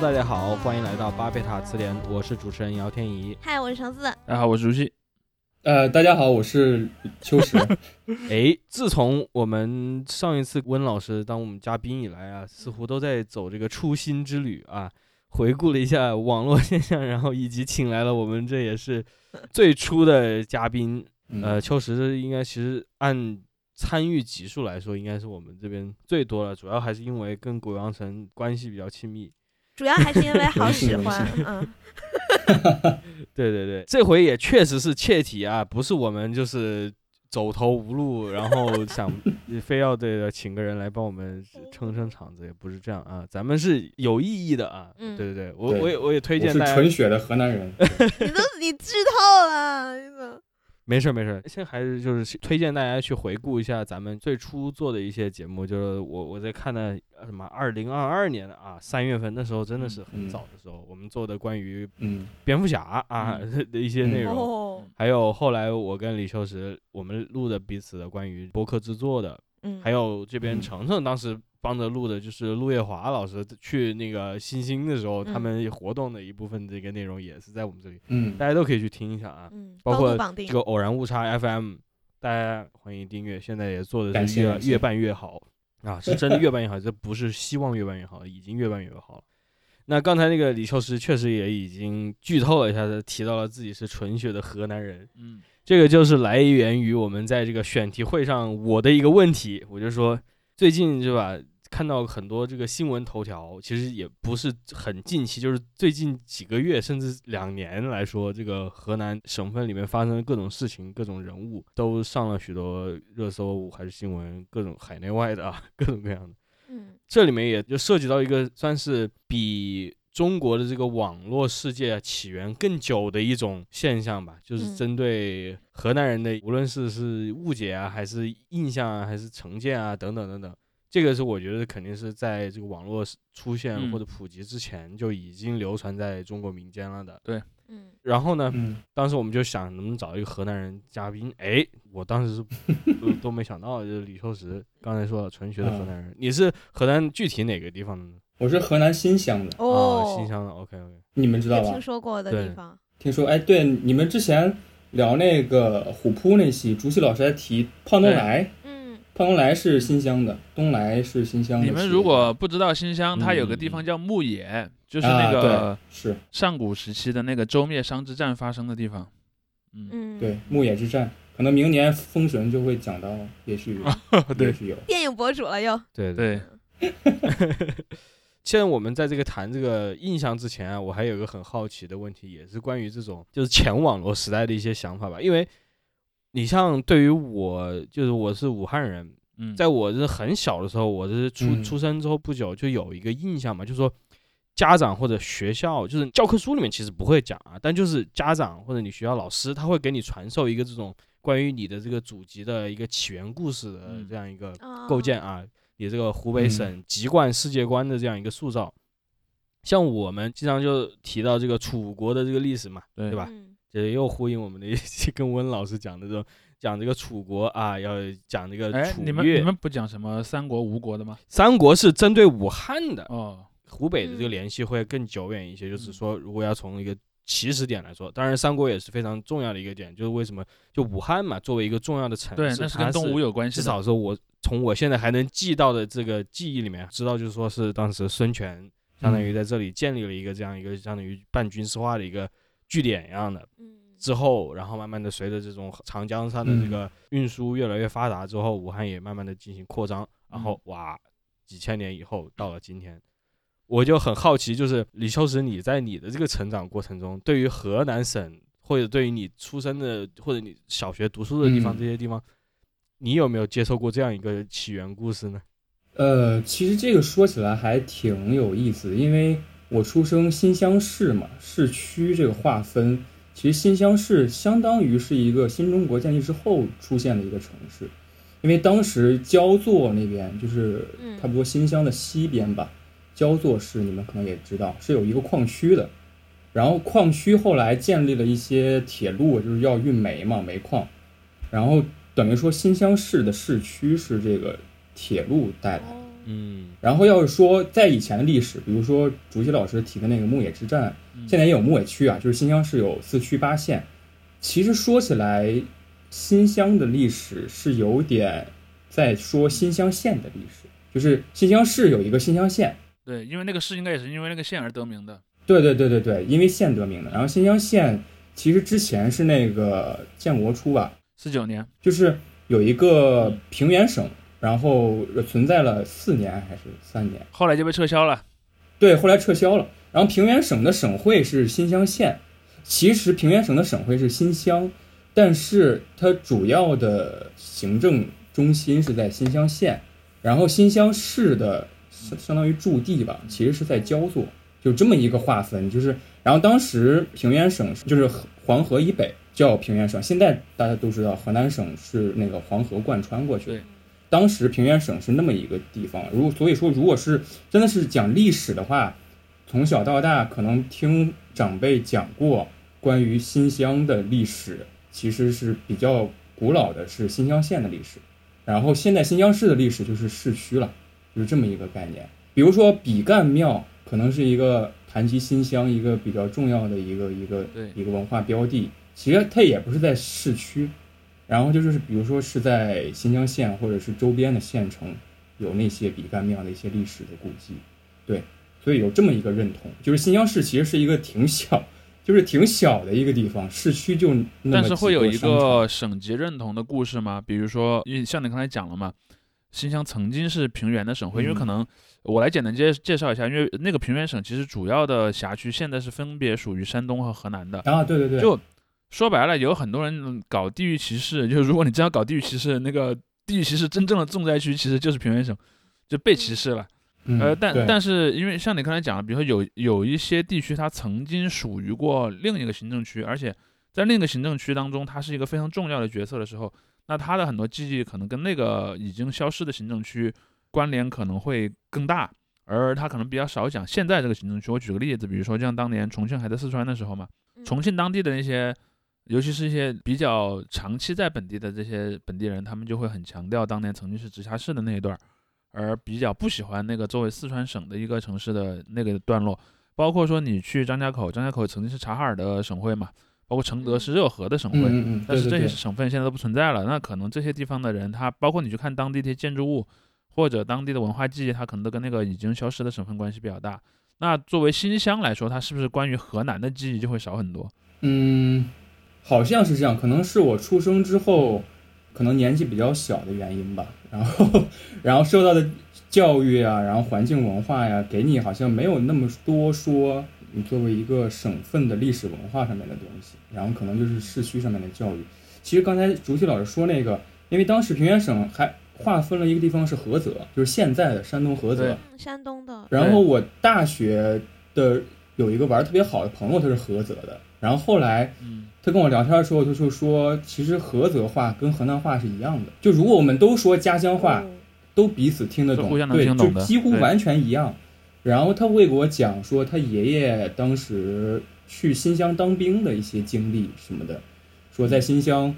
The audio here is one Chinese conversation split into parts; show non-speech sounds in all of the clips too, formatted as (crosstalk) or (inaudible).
Hello，大家好，欢迎来到巴贝塔词典，我是主持人姚天怡。嗨，我是橙子。大家好，我是朱熹。呃，大家好，我是秋实。(laughs) 哎，自从我们上一次温老师当我们嘉宾以来啊，似乎都在走这个初心之旅啊，回顾了一下网络现象，然后以及请来了我们这也是最初的嘉宾。呃，秋实应该其实按参与集数来说，应该是我们这边最多了，主要还是因为跟古阳城关系比较亲密。主要还是因为好喜欢，嗯，(laughs) 对对对，这回也确实是切题啊，不是我们就是走投无路，然后想非要这个请个人来帮我们撑撑场子，也不是这样啊，咱们是有意义的啊，对对对，我我也我也推荐大家，纯血的河南人，(laughs) 你都你剧透了，你怎么？没事没事，现在还是就是推荐大家去回顾一下咱们最初做的一些节目，就是我我在看的什么二零二二年的啊三月份那时候真的是很早的时候，我们做的关于嗯。蝙蝠侠啊 (laughs) 的一些内容，还有后来我跟李秋实我们录的彼此的关于播客制作的，嗯，还有这边程程当时。帮着录的就是陆月华老师去那个新星的时候，他们活动的一部分这个内容也是在我们这里，嗯，大家都可以去听一下啊，嗯，包括这个偶然误差 FM，大家欢迎订阅，现在也做的是越越办越好。啊，是真的越办越好，这不是希望越办越好，已经越办越好了。那刚才那个李秋实确实也已经剧透了一下子，提到了自己是纯血的河南人，嗯，这个就是来源于我们在这个选题会上我的一个问题，我就说。最近是吧，看到很多这个新闻头条，其实也不是很近期，就是最近几个月甚至两年来说，这个河南省份里面发生的各种事情、各种人物都上了许多热搜，还是新闻，各种海内外的啊，各种各样的。嗯，这里面也就涉及到一个算是比中国的这个网络世界起源更久的一种现象吧，就是针对河南人的，无论是是误解啊，还是印象啊，还是成见啊，等等等等，这个是我觉得肯定是在这个网络出现或者普及之前就已经流传在中国民间了的。对，嗯，然后呢，嗯，当时我们就想能不能找一个河南人嘉宾，哎，我当时是都都没想到，就是李秋实刚才说了纯学的河南人，你是河南具体哪个地方的呢？我是河南新乡的哦，新乡的，OK OK，你们知道吧？听说过的地方，听说，哎，对，你们之前聊那个虎扑那期，朱熹老师还提胖东来，嗯，胖东来是新乡的，东来是新乡的。你们如果不知道新乡，它有个地方叫牧野，就是那个是。上古时期的那个周灭商之战发生的地方。嗯，对，牧野之战，可能明年封神就会讲到，也许 (laughs) 也许有。电影博主了又，对。对。现在我们在这个谈这个印象之前啊，我还有一个很好奇的问题，也是关于这种就是前网络时代的一些想法吧。因为你像对于我，就是我是武汉人，嗯，在我是很小的时候，我是出出生之后不久就有一个印象嘛，就是说家长或者学校，就是教科书里面其实不会讲啊，但就是家长或者你学校老师，他会给你传授一个这种关于你的这个祖籍的一个起源故事的这样一个构建啊。你这个湖北省籍贯世界观的这样一个塑造，像我们经常就提到这个楚国的这个历史嘛，对吧？这又呼应我们的一些 (laughs) 跟温老师讲的这种讲这个楚国啊，要讲这个楚越。你们你们不讲什么三国吴国的吗？三国是针对武汉的哦，湖北的这个联系会更久远一些。就是说，如果要从一个起始点来说，当然三国也是非常重要的一个点，就是为什么就武汉嘛，作为一个重要的城市，对，那是跟东吴有关系。至少说我。从我现在还能记到的这个记忆里面，知道就是说是当时孙权相当于在这里建立了一个这样一个相当于半军事化的一个据点一样的。之后，然后慢慢的随着这种长江上的这个运输越来越发达之后，武汉也慢慢的进行扩张。然后哇，几千年以后到了今天，我就很好奇，就是李秋实，你在你的这个成长过程中，对于河南省或者对于你出生的或者你小学读书的地方这些地方。你有没有接受过这样一个起源故事呢？呃，其实这个说起来还挺有意思，因为我出生新乡市嘛，市区这个划分，其实新乡市相当于是一个新中国建立之后出现的一个城市，因为当时焦作那边就是差不多新乡的西边吧，焦作市你们可能也知道是有一个矿区的，然后矿区后来建立了一些铁路，就是要运煤嘛，煤矿，然后。等于说新乡市的市区是这个铁路带来的，嗯，然后要是说在以前的历史，比如说竹溪老师提的那个牧野之战，现在也有牧野区啊，就是新乡市有四区八县。其实说起来，新乡的历史是有点在说新乡县的历史，就是新乡市有一个新乡县。对，因为那个市应该也是因为那个县而得名的。对对对对对，因为县得名的。然后新乡县其实之前是那个建国初吧，四九年，就是有一个平原省，然后存在了四年还是三年，后来就被撤销了。对，后来撤销了。然后平原省的省会是新乡县，其实平原省的省会是新乡，但是它主要的行政中心是在新乡县，然后新乡市的相相当于驻地吧，其实是在焦作。就这么一个划分，就是，然后当时平原省就是黄河以北叫平原省，现在大家都知道河南省是那个黄河贯穿过去的。当时平原省是那么一个地方。如所以说，如果是真的是讲历史的话，从小到大可能听长辈讲过关于新乡的历史，其实是比较古老的，是新乡县的历史。然后现在新乡市的历史就是市区了，就是这么一个概念。比如说比干庙。可能是一个谈及新乡一个比较重要的一个一个一个文化标的，其实它也不是在市区，然后就是比如说是在新疆县或者是周边的县城有那些比干庙的一些历史的古迹，对，所以有这么一个认同，就是新疆市其实是一个挺小，(laughs) 就是挺小的一个地方，市区就但是会有一个省级认同的故事吗？比如说，因为像你刚才讲了嘛，新乡曾经是平原的省会，因为可能。我来简单介介绍一下，因为那个平原省其实主要的辖区现在是分别属于山东和河南的啊，对对对，就说白了，有很多人搞地域歧视，就是如果你真要搞地域歧视，那个地域歧视真正的重灾区其实就是平原省，就被歧视了。呃，但但是因为像你刚才讲的，比如说有有一些地区它曾经属于过另一个行政区，而且在另一个行政区当中，它是一个非常重要的角色的时候，那他的很多记忆可能跟那个已经消失的行政区。关联可能会更大，而他可能比较少讲现在这个行政区。我举个例子，比如说像当年重庆还在四川的时候嘛，重庆当地的那些，尤其是一些比较长期在本地的这些本地人，他们就会很强调当年曾经是直辖市的那一段，而比较不喜欢那个作为四川省的一个城市的那个段落。包括说你去张家口，张家口曾经是察哈尔的省会嘛，包括承德是热河的省会，但是这些省份现在都不存在了。那可能这些地方的人，他包括你去看当地的建筑物。或者当地的文化记忆，它可能都跟那个已经消失的省份关系比较大。那作为新乡来说，它是不是关于河南的记忆就会少很多？嗯，好像是这样。可能是我出生之后，可能年纪比较小的原因吧。然后，然后受到的教育啊，然后环境文化呀，给你好像没有那么多说你作为一个省份的历史文化上面的东西。然后可能就是市区上面的教育。其实刚才竹溪老师说那个，因为当时平原省还。划分了一个地方是菏泽，就是现在的山东菏泽，山东的。然后我大学的有一个玩特别好的朋友，他是菏泽的。然后后来，他跟我聊天的时候，他就说，其实菏泽话跟河南话是一样的。就如果我们都说家乡话，都彼此听得懂，对，就几乎完全一样。然后他会给我讲说，他爷爷当时去新乡当兵的一些经历什么的，说在新乡。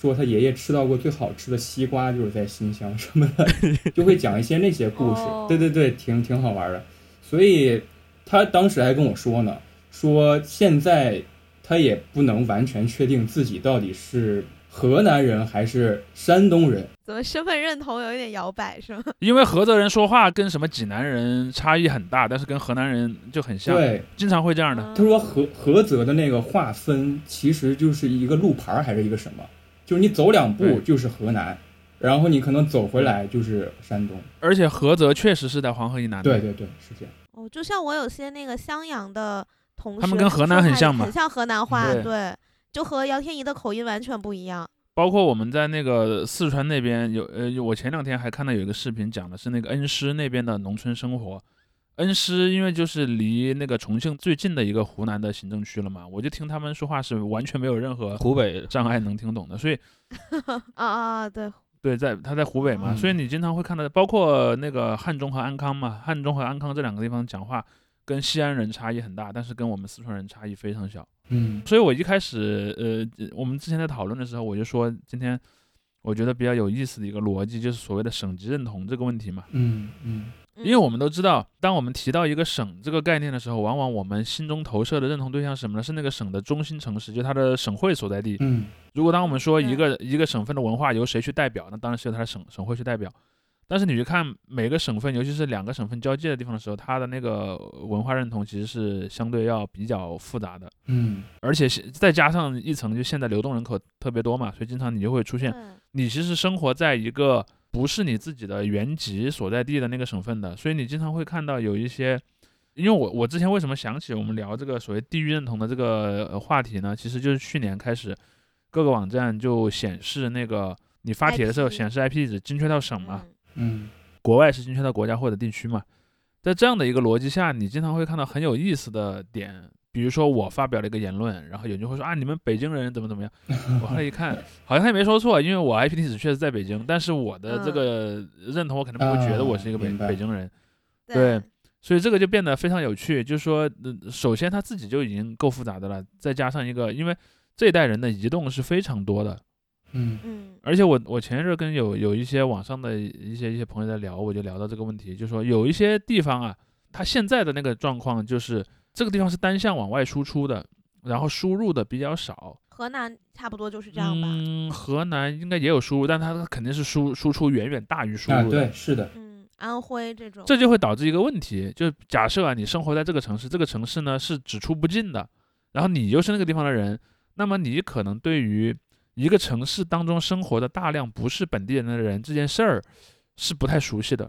说他爷爷吃到过最好吃的西瓜就是在新乡什么的，(laughs) 就会讲一些那些故事。对对对，挺挺好玩的。所以他当时还跟我说呢，说现在他也不能完全确定自己到底是河南人还是山东人。怎么身份认同有一点摇摆是吗？(laughs) 因为菏泽人说话跟什么济南人差异很大，但是跟河南人就很像。对，经常会这样的。他说菏菏泽的那个划分其实就是一个路牌还是一个什么？就是你走两步就是河南，然后你可能走回来就是山东，而且菏泽确实是在黄河以南。对对对，是这样。哦，就像我有些那个襄阳的同事，他们跟河南很像嘛，很像河南话，对，就和姚天怡的口音完全不一样。包括我们在那个四川那边有，呃，我前两天还看到有一个视频，讲的是那个恩施那边的农村生活。恩施因为就是离那个重庆最近的一个湖南的行政区了嘛，我就听他们说话是完全没有任何湖北障碍能听懂的，所以 (laughs) 啊啊对对，在他在湖北嘛，所以你经常会看到，包括那个汉中和安康嘛，汉中和安康这两个地方讲话跟西安人差异很大，但是跟我们四川人差异非常小。嗯，所以我一开始呃，我们之前在讨论的时候，我就说今天我觉得比较有意思的一个逻辑，就是所谓的省级认同这个问题嘛。嗯嗯。因为我们都知道，当我们提到一个省这个概念的时候，往往我们心中投射的认同对象是什么呢？是那个省的中心城市，就它的省会所在地。嗯，如果当我们说一个一个省份的文化由谁去代表，那当然是由它的省省会去代表。但是你去看每个省份，尤其是两个省份交界的地方的时候，它的那个文化认同其实是相对要比较复杂的。嗯，而且再加上一层，就现在流动人口特别多嘛，所以经常你就会出现，你其实生活在一个。不是你自己的原籍所在地的那个省份的，所以你经常会看到有一些，因为我我之前为什么想起我们聊这个所谓地域认同的这个话题呢？其实就是去年开始，各个网站就显示那个你发帖的时候显示 IP 地址精确到省嘛，嗯，国外是精确到国家或者地区嘛，在这样的一个逻辑下，你经常会看到很有意思的点。比如说我发表了一个言论，然后有人会说啊，你们北京人怎么怎么样？(laughs) 我后来一看，好像他也没说错，因为我 IP 地址确实在北京，但是我的这个认同，我肯定不会觉得我是一个北北京人。对，所以这个就变得非常有趣。就是说，首先他自己就已经够复杂的了，再加上一个，因为这一代人的移动是非常多的。嗯嗯。而且我我前一阵跟有有一些网上的一些一些朋友在聊，我就聊到这个问题，就说有一些地方啊，它现在的那个状况就是。这个地方是单向往外输出的，然后输入的比较少。河南差不多就是这样吧。嗯，河南应该也有输入，但它肯定是输输出远远大于输入的。对，是的。嗯，安徽这种。这就会导致一个问题，就假设啊，你生活在这个城市，这个城市呢是只出不进的，然后你又是那个地方的人，那么你可能对于一个城市当中生活的大量不是本地人的人这件事儿是不太熟悉的。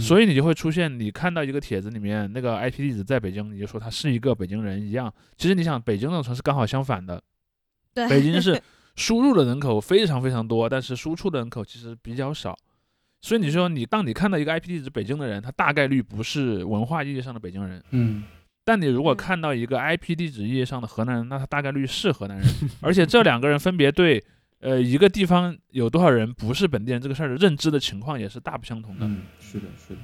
所以你就会出现，你看到一个帖子里面那个 IP 地址在北京，你就说他是一个北京人一样。其实你想，北京这种城市刚好相反的，对，北京是 (laughs) 输入的人口非常非常多，但是输出的人口其实比较少。所以你说你当你看到一个 IP 地址北京的人，他大概率不是文化意义上的北京人。嗯。但你如果看到一个 IP 地址意义上的河南人，那他大概率是河南人。(laughs) 而且这两个人分别对。呃，一个地方有多少人不是本地人这个事儿的认知的情况也是大不相同的。嗯，是的，是的。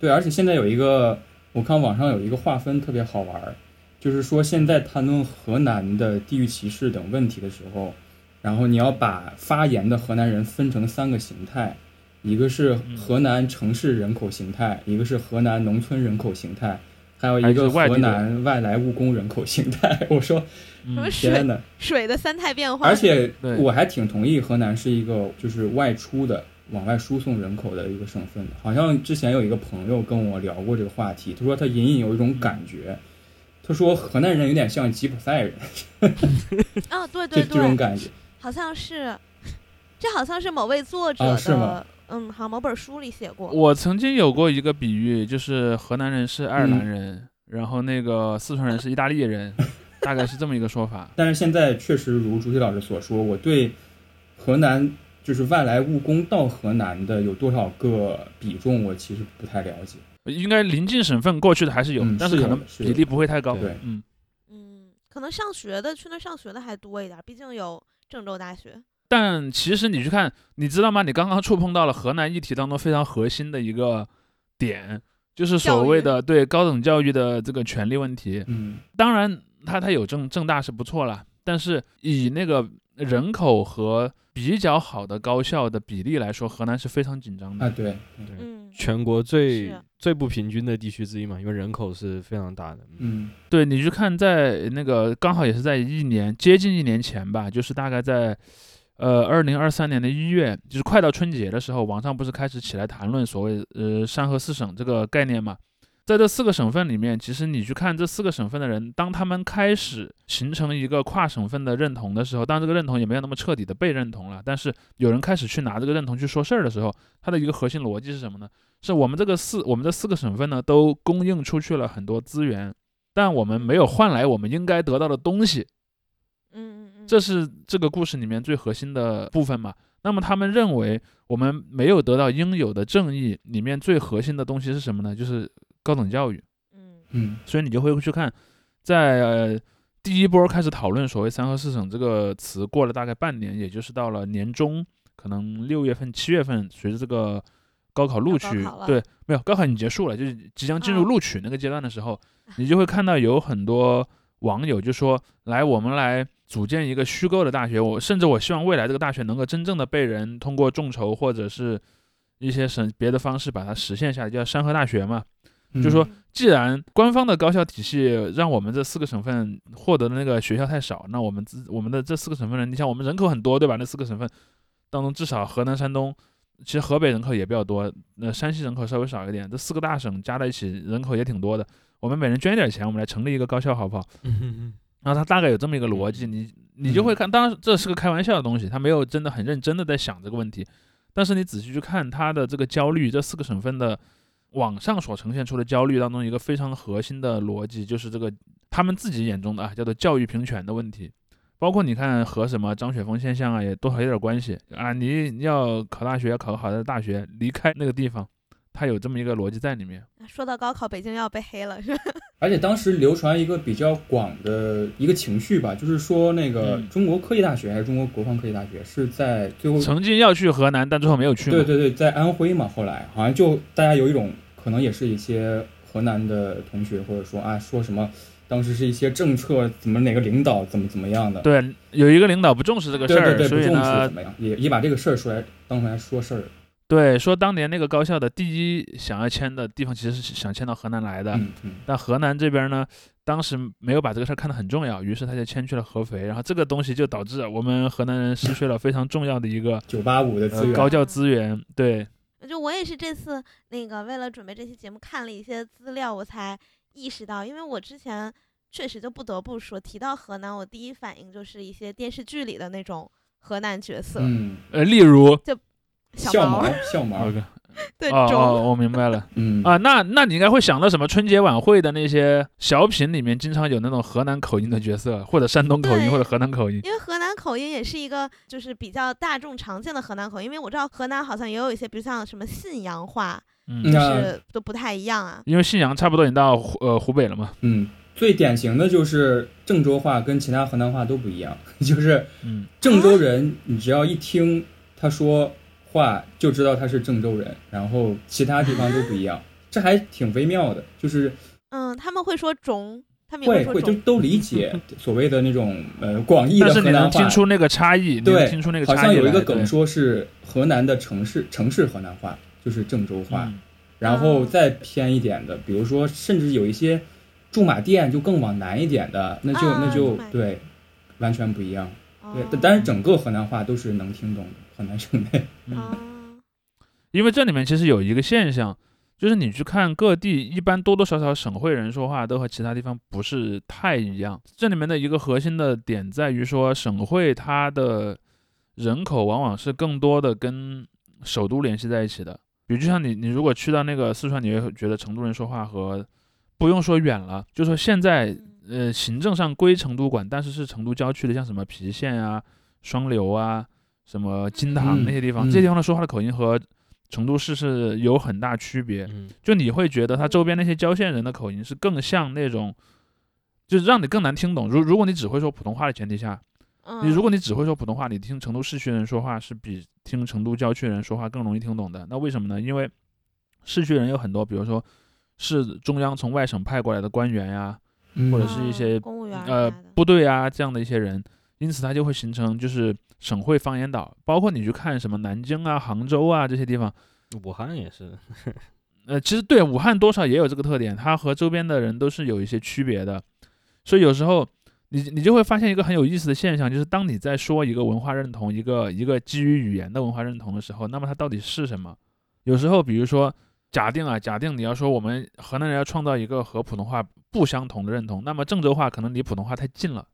对，而且现在有一个，我看网上有一个划分特别好玩儿，就是说现在谈论河南的地域歧视等问题的时候，然后你要把发言的河南人分成三个形态，一个是河南城市人口形态，一个是河南农村人口形态。还有一个河南外来务工人口形态，我说，天呐，水的三态变化。而且我还挺同意河南是一个就是外出的往外输送人口的一个省份的。好像之前有一个朋友跟我聊过这个话题，他说他隐隐有一种感觉，他说河南人有点像吉普赛人。(laughs) 啊，对 (laughs) 对对，这种感觉，好像是，这好像是某位作者的。嗯，好，某本书里写过。我曾经有过一个比喻，就是河南人是爱尔兰人，然后那个四川人是意大利人，大概是这么一个说法。但是现在确实如朱熹老师所说，我对河南就是外来务工到河南的有多少个比重，我其实不太了解。应该临近省份过去的还是有，但是可能比例不会太高。对，嗯嗯，可能上学的去那上学的还多一点，毕竟有郑州大学。但其实你去看，你知道吗？你刚刚触碰到了河南议题当中非常核心的一个点，就是所谓的对高等教育的这个权利问题。嗯，当然，它它有正正大是不错了，但是以那个人口和比较好的高校的比例来说，河南是非常紧张的。啊，对对，全国最最不平均的地区之一嘛，因为人口是非常大的。嗯，对你去看，在那个刚好也是在一年接近一年前吧，就是大概在。呃，二零二三年的一月，就是快到春节的时候，网上不是开始起来谈论所谓呃山河四省这个概念嘛？在这四个省份里面，其实你去看这四个省份的人，当他们开始形成一个跨省份的认同的时候，当这个认同也没有那么彻底的被认同了，但是有人开始去拿这个认同去说事儿的时候，它的一个核心逻辑是什么呢？是我们这个四我们这四个省份呢都供应出去了很多资源，但我们没有换来我们应该得到的东西。这是这个故事里面最核心的部分嘛？那么他们认为我们没有得到应有的正义，里面最核心的东西是什么呢？就是高等教育。嗯嗯，所以你就会去看，在第一波开始讨论所谓“三和四省”这个词，过了大概半年，也就是到了年中，可能六月份、七月份，随着这个高考录取，对，没有高考已经结束了，就是即将进入录取那个阶段的时候，你就会看到有很多。网友就说：“来，我们来组建一个虚构的大学。我甚至我希望未来这个大学能够真正的被人通过众筹或者是一些什别的方式把它实现下来，叫山河大学嘛。就说，既然官方的高校体系让我们这四个省份获得的那个学校太少，那我们自我们的这四个省份人，你像我们人口很多，对吧？那四个省份当中，至少河南、山东，其实河北人口也比较多，那山西人口稍微少一点，这四个大省加在一起人口也挺多的。”我们每人捐一点钱，我们来成立一个高校，好不好？然后他大概有这么一个逻辑，你你就会看，当然这是个开玩笑的东西，他没有真的很认真的在想这个问题。但是你仔细去看他的这个焦虑，这四个省份的网上所呈现出的焦虑当中，一个非常核心的逻辑就是这个他们自己眼中的啊，叫做教育平权的问题。包括你看和什么张雪峰现象啊，也多少有点关系啊。你要考大学，要考个好的大学，离开那个地方。它有这么一个逻辑在里面。说到高考，北京要被黑了，是吧？(laughs) 而且当时流传一个比较广的一个情绪吧，就是说那个中国科技大学还是中国国防科技大学是在最后曾经要去河南，但最后没有去。对对对，在安徽嘛，后来好像就大家有一种可能也是一些河南的同学或者说啊说什么，当时是一些政策怎么哪个领导怎么怎么样的。对，有一个领导不重视这个事儿，对不重视，怎么样也也把这个事儿出来当出来说事儿。对，说当年那个高校的第一想要迁的地方，其实是想迁到河南来的。嗯嗯。但河南这边呢，当时没有把这个事儿看得很重要，于是他就迁去了合肥。然后这个东西就导致我们河南人失去了非常重要的一个 (laughs) 九八五的资源，高教资源。对。就我也是这次那个为了准备这期节目看了一些资料，我才意识到，因为我之前确实就不得不说，提到河南，我第一反应就是一些电视剧里的那种河南角色。嗯。呃，例如。就。笑毛，笑毛，(laughs) 对，哦哦，我明白了，(laughs) 嗯啊，那那你应该会想到什么？春节晚会的那些小品里面，经常有那种河南口音的角色，或者山东口音，或者河南口音。因为河南口音也是一个，就是比较大众常见的河南口音。因为我知道河南好像也有一些，比如像什么信阳话，就是都不太一样啊。因为信阳差不多已经到呃湖北了嘛。嗯，最典型的就是郑州话跟其他河南话都不一样，(laughs) 就是郑州人，你只要一听他说。话就知道他是郑州人，然后其他地方都不一样，(laughs) 这还挺微妙的。就是，嗯，他们会说中，他们会会就都理解 (laughs) 所谓的那种呃广义的河南话。但是你能听出那个差异？对，听出那个差异。好像有一个梗说是河南的城市城市河南话就是郑州话，然后再偏一点的，比如说甚至有一些驻马店就更往南一点的，那就那就对，完全不一样。对，但是整个河南话都是能听懂的。河南省内，嗯，因为这里面其实有一个现象，就是你去看各地，一般多多少少省会人说话都和其他地方不是太一样。这里面的一个核心的点在于说，省会它的人口往往是更多的跟首都联系在一起的。比如，就像你，你如果去到那个四川，你会觉得成都人说话和不用说远了，就说现在，呃，行政上归成都管，但是是成都郊区的，像什么郫县啊、双流啊。什么金堂那些地方，这些地方的说话的口音和成都市是有很大区别。就你会觉得它周边那些郊县人的口音是更像那种，就是让你更难听懂。如如果你只会说普通话的前提下，你如果你只会说普通话，你听成都市区人说话是比听成都郊区人说话更容易听懂的。那为什么呢？因为市区人有很多，比如说是中央从外省派过来的官员呀，或者是一些公务员呃部队啊这样的一些人，因此它就会形成就是。省会方言岛，包括你去看什么南京啊、杭州啊这些地方，武汉也是。(laughs) 呃，其实对武汉多少也有这个特点，它和周边的人都是有一些区别的。所以有时候你你就会发现一个很有意思的现象，就是当你在说一个文化认同、一个一个基于语言的文化认同的时候，那么它到底是什么？有时候，比如说假定啊，假定你要说我们河南人要创造一个和普通话不相同的认同，那么郑州话可能离普通话太近了。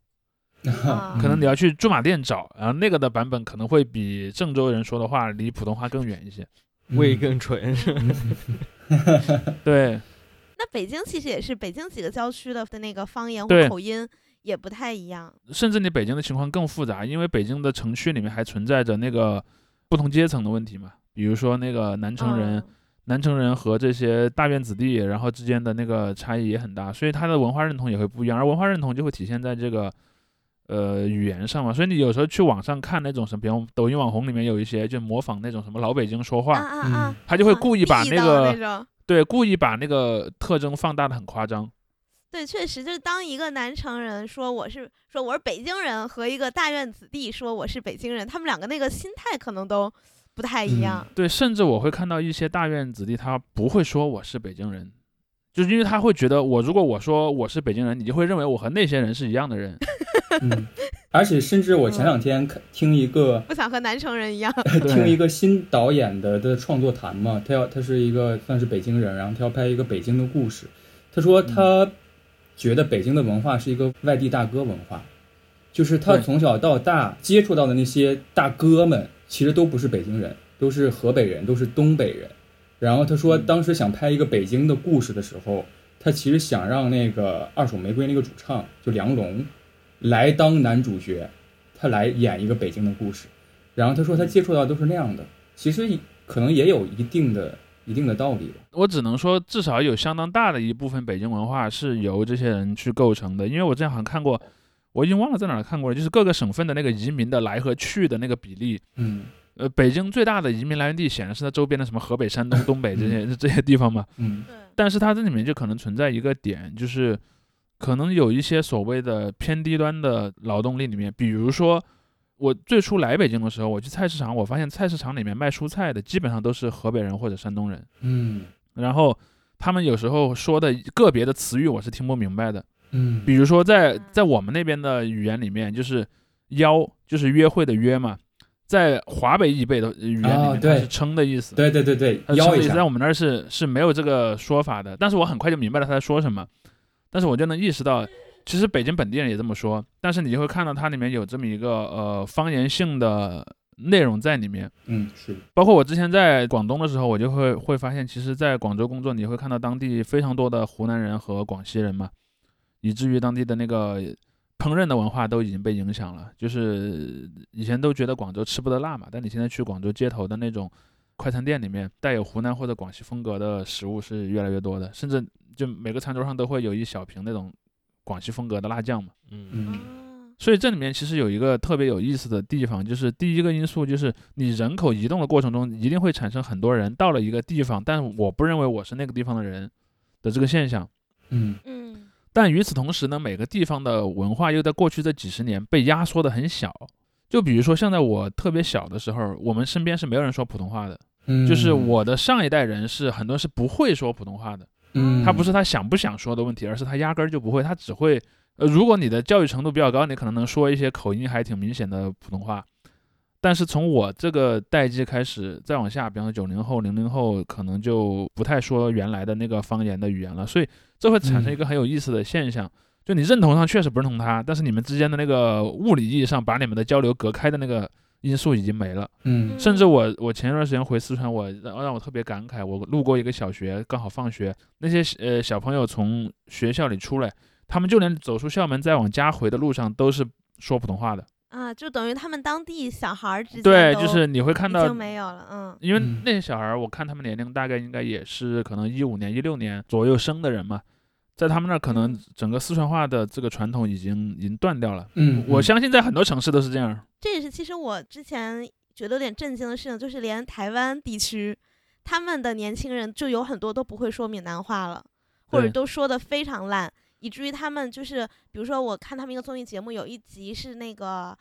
可能你要去驻马店找，然后那个的版本可能会比郑州人说的话离普通话更远一些，(laughs) 味更纯。(laughs) (laughs) 对。那北京其实也是，北京几个郊区的的那个方言或口音也不太一样。甚至你北京的情况更复杂，因为北京的城区里面还存在着那个不同阶层的问题嘛，比如说那个南城人，南城人和这些大院子弟，然后之间的那个差异也很大，所以他的文化认同也会不一样，而文化认同就会体现在这个。呃，语言上嘛，所以你有时候去网上看那种什么，比如抖音网红里面有一些就模仿那种什么老北京说话，他就会故意把那个对故意把那个特征放大的很夸张，对，确实就是当一个南城人说我是说我是北京人，和一个大院子弟说我是北京人，他们两个那个心态可能都不太一样。对，甚至我会看到一些大院子弟，他不会说我是北京人。就是因为他会觉得我如果我说我是北京人，你就会认为我和那些人是一样的人。(laughs) 嗯，而且甚至我前两天看听一个不想和南城人一样，(laughs) 听一个新导演的的创作谈嘛，他要他是一个算是北京人，然后他要拍一个北京的故事。他说他觉得北京的文化是一个外地大哥文化，就是他从小到大接触到的那些大哥们，其实都不是北京人，都是河北人，都是东北人。然后他说，当时想拍一个北京的故事的时候，他其实想让那个《二手玫瑰》那个主唱就梁龙来当男主角，他来演一个北京的故事。然后他说，他接触到都是那样的，其实可能也有一定的一定的道理吧。我只能说，至少有相当大的一部分北京文化是由这些人去构成的。因为我之前好像看过，我已经忘了在哪儿看过了，就是各个省份的那个移民的来和去的那个比例。嗯。呃，北京最大的移民来源地显然是在周边的什么河北、山东、东北这些这些地方嘛。嗯。但是它这里面就可能存在一个点，就是可能有一些所谓的偏低端的劳动力里面，比如说我最初来北京的时候，我去菜市场，我发现菜市场里面卖蔬菜的基本上都是河北人或者山东人。嗯。然后他们有时候说的个别的词语我是听不明白的。嗯。比如说在在我们那边的语言里面，就是邀就是约会的约嘛。在华北以北的语言里面，它是称的意思。对对对对，称的意思在我们那儿是是没有这个说法的。但是我很快就明白了他在说什么，但是我就能意识到，其实北京本地人也这么说。但是你就会看到它里面有这么一个呃方言性的内容在里面。嗯，是。包括我之前在广东的时候，我就会会发现，其实，在广州工作，你会看到当地非常多的湖南人和广西人嘛，以至于当地的那个。烹饪的文化都已经被影响了，就是以前都觉得广州吃不得辣嘛，但你现在去广州街头的那种快餐店里面，带有湖南或者广西风格的食物是越来越多的，甚至就每个餐桌上都会有一小瓶那种广西风格的辣酱嘛。嗯嗯。所以这里面其实有一个特别有意思的地方，就是第一个因素就是你人口移动的过程中一定会产生很多人到了一个地方，但我不认为我是那个地方的人的这个现象。嗯嗯。但与此同时呢，每个地方的文化又在过去这几十年被压缩的很小。就比如说，像在我特别小的时候，我们身边是没有人说普通话的。嗯，就是我的上一代人是很多是不会说普通话的。嗯，他不是他想不想说的问题，而是他压根儿就不会。他只会，呃，如果你的教育程度比较高，你可能能说一些口音还挺明显的普通话。但是从我这个代际开始，再往下，比方说九零后、零零后，可能就不太说原来的那个方言的语言了。所以。这会产生一个很有意思的现象，就你认同上确实不认同他，但是你们之间的那个物理意义上把你们的交流隔开的那个因素已经没了。嗯，甚至我我前一段时间回四川，我让让我特别感慨，我路过一个小学，刚好放学，那些呃小朋友从学校里出来，他们就连走出校门再往家回的路上都是说普通话的。啊，就等于他们当地小孩儿之间对，就是你会看到就没有了，嗯，因为那些小孩儿，我看他们年龄大概应该也是可能一五年、一六年左右生的人嘛，在他们那儿可能整个四川话的这个传统已经已经断掉了。嗯，我相信在很多城市都是这样。这也是其实我之前觉得有点震惊的事情，就是连台湾地区，他们的年轻人就有很多都不会说闽南话了，或者都说的非常烂。以至于他们就是，比如说我看他们一个综艺节目，有一集是那个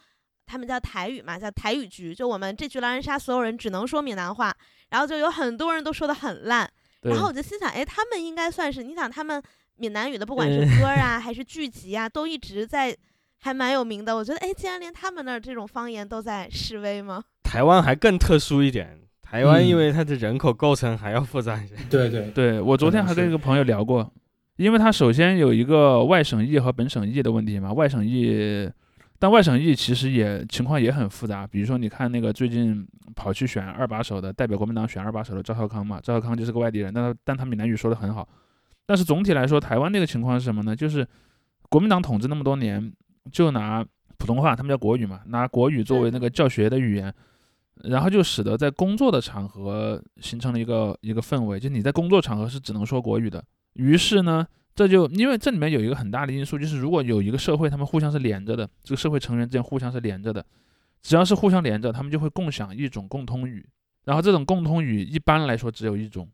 他们叫台语嘛，叫台语局，就我们这局狼人杀所有人只能说闽南话，然后就有很多人都说的很烂，然后我就心想，哎，他们应该算是，你想他们闽南语的不管是歌啊 (laughs) 还是剧集啊，都一直在还蛮有名的。我觉得，哎，竟然连他们那儿这种方言都在示威吗？台湾还更特殊一点，台湾因为它的人口构成还要复杂一些。对对对，我昨天还跟一个朋友聊过。因为它首先有一个外省裔和本省裔的问题嘛，外省裔，但外省裔其实也情况也很复杂。比如说，你看那个最近跑去选二把手的，代表国民党选二把手的赵少康嘛，赵少康就是个外地人，但他但他闽南语说的很好。但是总体来说，台湾那个情况是什么呢？就是国民党统治那么多年，就拿普通话，他们叫国语嘛，拿国语作为那个教学的语言，然后就使得在工作的场合形成了一个一个氛围，就你在工作场合是只能说国语的。于是呢，这就因为这里面有一个很大的因素，就是如果有一个社会，他们互相是连着的，这个社会成员之间互相是连着的，只要是互相连着，他们就会共享一种共通语。然后这种共通语一般来说只有一种，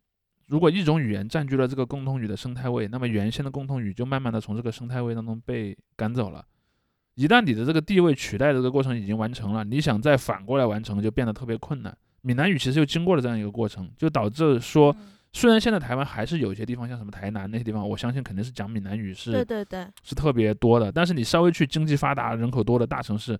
如果一种语言占据了这个共同语的生态位，那么原先的共同语就慢慢的从这个生态位当中被赶走了。一旦你的这个地位取代的这个过程已经完成了，你想再反过来完成就变得特别困难。闽南语其实就经过了这样一个过程，就导致说，虽然现在台湾还是有些地方，像什么台南那些地方，我相信肯定是讲闽南语是，对对对，是特别多的。但是你稍微去经济发达、人口多的大城市，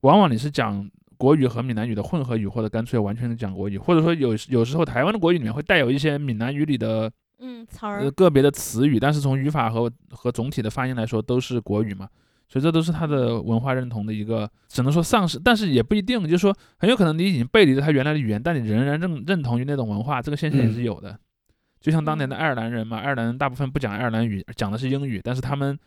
往往你是讲国语和闽南语的混合语，或者干脆完全的讲国语，或者说有有时候台湾的国语里面会带有一些闽南语里的嗯词儿，个别的词语，但是从语法和和总体的发音来说都是国语嘛。所以这都是他的文化认同的一个，只能说丧失，但是也不一定，就是说很有可能你已经背离了他原来的语言，但你仍然认认同于那种文化，这个现象也是有的。就像当年的爱尔兰人嘛，爱尔兰人大部分不讲爱尔兰语，讲的是英语，但是他们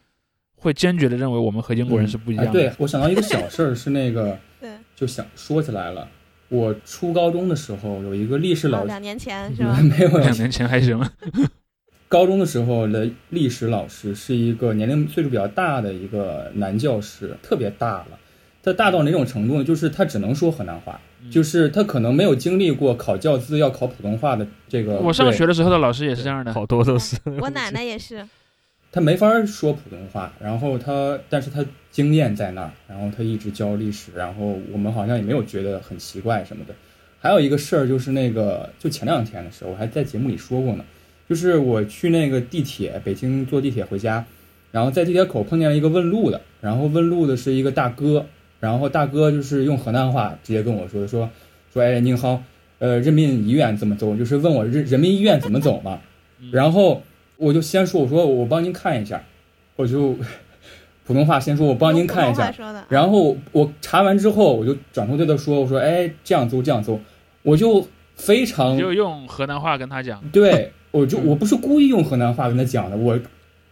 会坚决的认为我们和英国人是不一样的。对我想到一个小事儿，是那个，(laughs) 对，就想说起来了，我初高中的时候有一个历史老师，两年前是吧？没有，两年前还行。(laughs) 高中的时候的历史老师是一个年龄岁数比较大的一个男教师，特别大了。他大到哪种程度呢？就是他只能说河南话，就是他可能没有经历过考教资要考普通话的这个。我上学的时候的老师也是这样的，好多都是。我奶奶也是。他没法说普通话，然后他，但是他经验在那儿，然后他一直教历史，然后我们好像也没有觉得很奇怪什么的。还有一个事儿就是那个，就前两天的时候，我还在节目里说过呢。就是我去那个地铁，北京坐地铁回家，然后在地铁口碰见了一个问路的，然后问路的是一个大哥，然后大哥就是用河南话直接跟我说说说，哎，您好，呃，人民医院怎么走？就是问我人人民医院怎么走嘛。然后我就先说，我说我帮您看一下，我就普通话先说，我帮您看一下。然后我查完之后，我就转头对他说，我说，哎，这样走，这样走，我就非常就用河南话跟他讲，对。我就我不是故意用河南话跟他讲的，我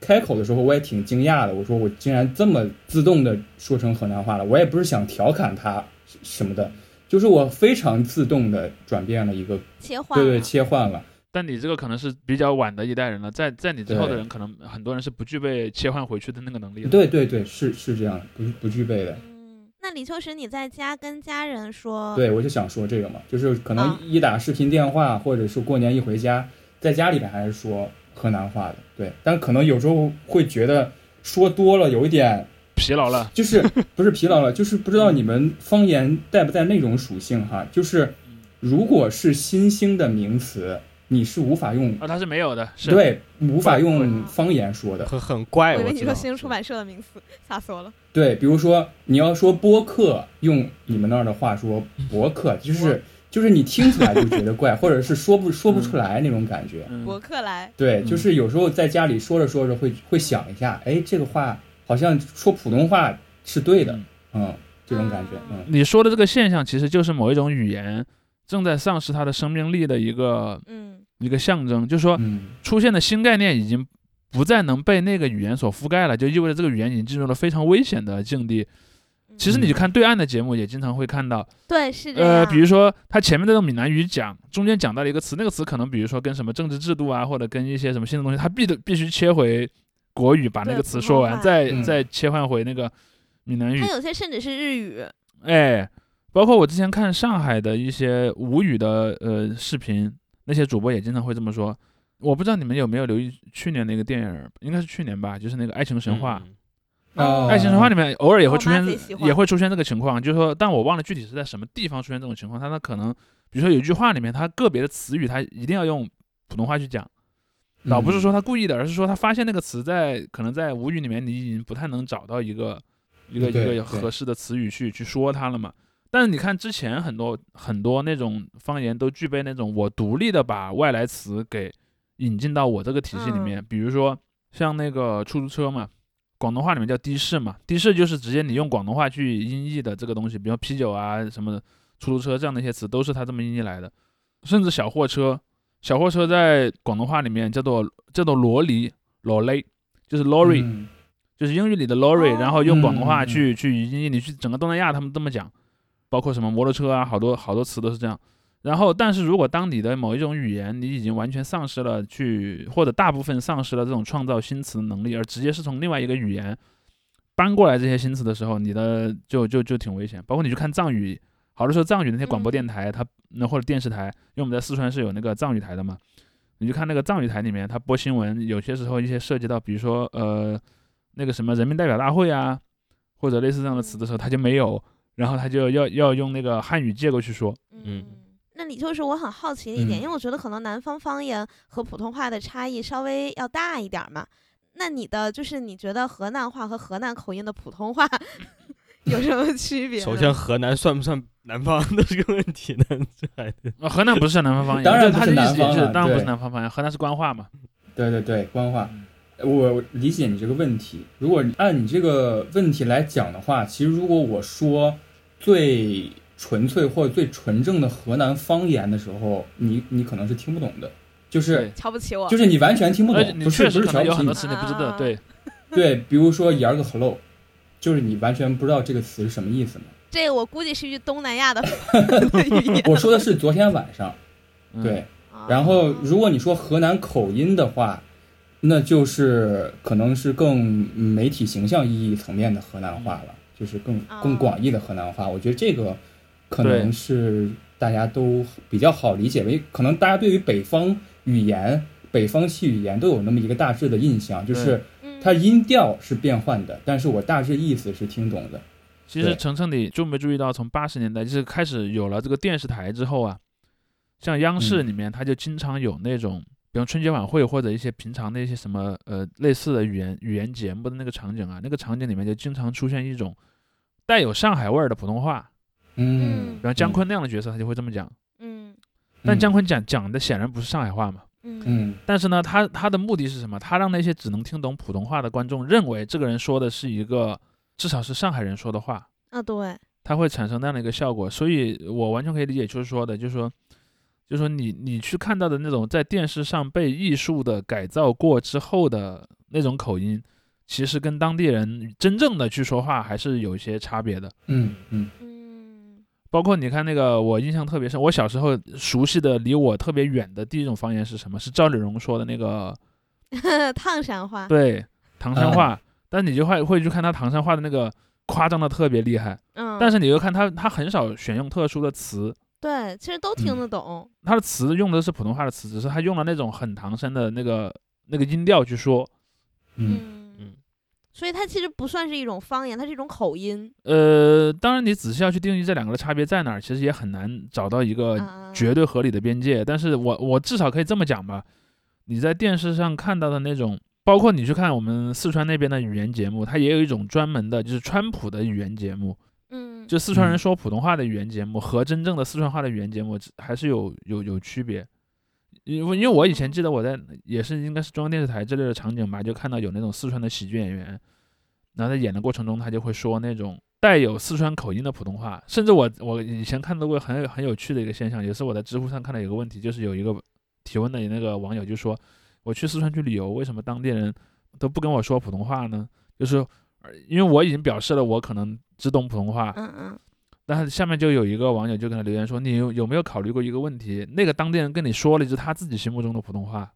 开口的时候我也挺惊讶的，我说我竟然这么自动的说成河南话了，我也不是想调侃他什么的，就是我非常自动的转变了一个切换，对对，切换了。但你这个可能是比较晚的一代人了，在在你之后的人，可能很多人是不具备切换回去的那个能力。对对对，是是这样，不不具备的。嗯，那李秋实你在家跟家人说，对我就想说这个嘛，就是可能一打视频电话，或者是过年一回家。在家里边还是说河南话的，对，但可能有时候会觉得说多了有一点疲劳了，就是不是疲劳了，(laughs) 就是不知道你们方言带不带那种属性哈，就是如果是新兴的名词，你是无法用啊，它是没有的，对，无法用方言说的，很很怪。我以为你说新出版社的名词，吓死我了。对，比如说你要说播客，用你们那儿的话说博客，就是。就是你听起来就觉得怪，(laughs) 或者是说不说不出来那种感觉。博客来，对，就是有时候在家里说着说着会会想一下，哎，这个话好像说普通话是对的，嗯，这种感觉。嗯，你说的这个现象其实就是某一种语言正在丧失它的生命力的一个，嗯，一个象征，就是说出现的新概念已经不再能被那个语言所覆盖了，就意味着这个语言已经进入了非常危险的境地。其实你就看对岸的节目，也经常会看到，对，是这样。呃，比如说他前面那种闽南语讲，中间讲到了一个词，那个词可能比如说跟什么政治制度啊，或者跟一些什么新的东西，他必的必须切回国语，把那个词说完，再再切换回那个闽南语。他有些甚至是日语。哎，包括我之前看上海的一些吴语的呃视频，那些主播也经常会这么说。我不知道你们有没有留意去年那个电影，应该是去年吧，就是那个《爱情神话》。爱情神话里面偶尔也会出现，也会出现这个情况，就是说，但我忘了具体是在什么地方出现这种情况。他他可能，比如说有一句话里面，他个别的词语他一定要用普通话去讲，倒不是说他故意的，而是说他发现那个词在可能在吴语里面你已经不太能找到一个一个一个合适的词语去去说它了嘛。但是你看之前很多很多那种方言都具备那种我独立的把外来词给引进到我这个体系里面，比如说像那个出租车嘛。广东话里面叫的士嘛，的士就是直接你用广东话去音译的这个东西，比如啤酒啊什么的，出租车这样的一些词都是它这么音译来的。甚至小货车，小货车在广东话里面叫做叫做罗尼罗雷，就是 lorry，就是英语里的 lorry，然后用广东话去去音译，你去整个东南亚他们这么讲，包括什么摩托车啊，好多好多词都是这样。然后，但是如果当你的某一种语言，你已经完全丧失了去或者大部分丧失了这种创造新词的能力，而直接是从另外一个语言搬过来这些新词的时候，你的就就就挺危险。包括你去看藏语，好多时候藏语那些广播电台，它那或者电视台，因为我们在四川是有那个藏语台的嘛，你就看那个藏语台里面，它播新闻，有些时候一些涉及到，比如说呃那个什么人民代表大会啊，或者类似这样的词的时候，它就没有，然后它就要要用那个汉语借过去说。嗯，那你就是我很好奇的一点，因为我觉得可能南方方言和普通话的差异稍微要大一点嘛。那你的就是你觉得河南话和河南口音的普通话 (laughs) 有什么区别？首先，河南算不算南方 (laughs) 的这个问题呢？这还河南不是南方方言，当然不是南方当然不是南方方言，河南是官话嘛。对对对，官话。我理解你这个问题。如果按你这个问题来讲的话，其实如果我说最纯粹或者最纯正的河南方言的时候，你你可能是听不懂的。就是瞧不起我，就是你完全听不懂，不是不是瞧不起你。有很多词你不知道，对，(laughs) 对，比如说“一儿个 hello”，就是你完全不知道这个词是什么意思嘛。这个我估计是一句东南亚的 (laughs) (laughs) 语言。我说的是昨天晚上，对。然后如果你说河南口音的话，那就是可能是更媒体形象意义层面的河南话了，就是更更广义的河南话。我觉得这个可能是大家都比较好理解，为可能大家对于北方。语言，北方系语言都有那么一个大致的印象，就是它音调是变换的，但是我大致意思是听懂的。其实程程，你注没注意到，从八十年代就是开始有了这个电视台之后啊，像央视里面，它就经常有那种，比如春节晚会或者一些平常的一些什么呃类似的语言语言节目的那个场景啊，那个场景里面就经常出现一种带有上海味儿的普通话。嗯，然后姜昆那样的角色，他就会这么讲。嗯。但姜昆讲讲的显然不是上海话嘛，嗯，但是呢，他他的目的是什么？他让那些只能听懂普通话的观众认为这个人说的是一个至少是上海人说的话啊，对，他会产生那样的一个效果，所以我完全可以理解，就是说的，就是说，就是说你你去看到的那种在电视上被艺术的改造过之后的那种口音，其实跟当地人真正的去说话还是有一些差别的，嗯嗯。包括你看那个，我印象特别深。我小时候熟悉的离我特别远的第一种方言是什么？是赵丽蓉说的那个 (laughs) 唐山话。对，唐山话。但你就会会去看他唐山话的那个夸张的特别厉害。嗯。但是你又看他，他很少选用特殊的词。对，其实都听得懂。他的词用的是普通话的词，只是他用了那种很唐山的那个那个音调去说。嗯。所以它其实不算是一种方言，它是一种口音。呃，当然你仔细要去定义这两个的差别在哪儿，其实也很难找到一个绝对合理的边界。但是我我至少可以这么讲吧，你在电视上看到的那种，包括你去看我们四川那边的语言节目，它也有一种专门的，就是川普的语言节目。嗯，就四川人说普通话的语言节目和真正的四川话的语言节目还是有有有区别。因为因为我以前记得我在也是应该是中央电视台这类的场景吧，就看到有那种四川的喜剧演员。然后在演的过程中，他就会说那种带有四川口音的普通话，甚至我我以前看到过很很有趣的一个现象，也是我在知乎上看到有个问题，就是有一个提问的那个网友就说，我去四川去旅游，为什么当地人都不跟我说普通话呢？就是因为我已经表示了我可能只懂普通话，嗯嗯，但是下面就有一个网友就跟他留言说，你有有没有考虑过一个问题？那个当地人跟你说了一句他自己心目中的普通话。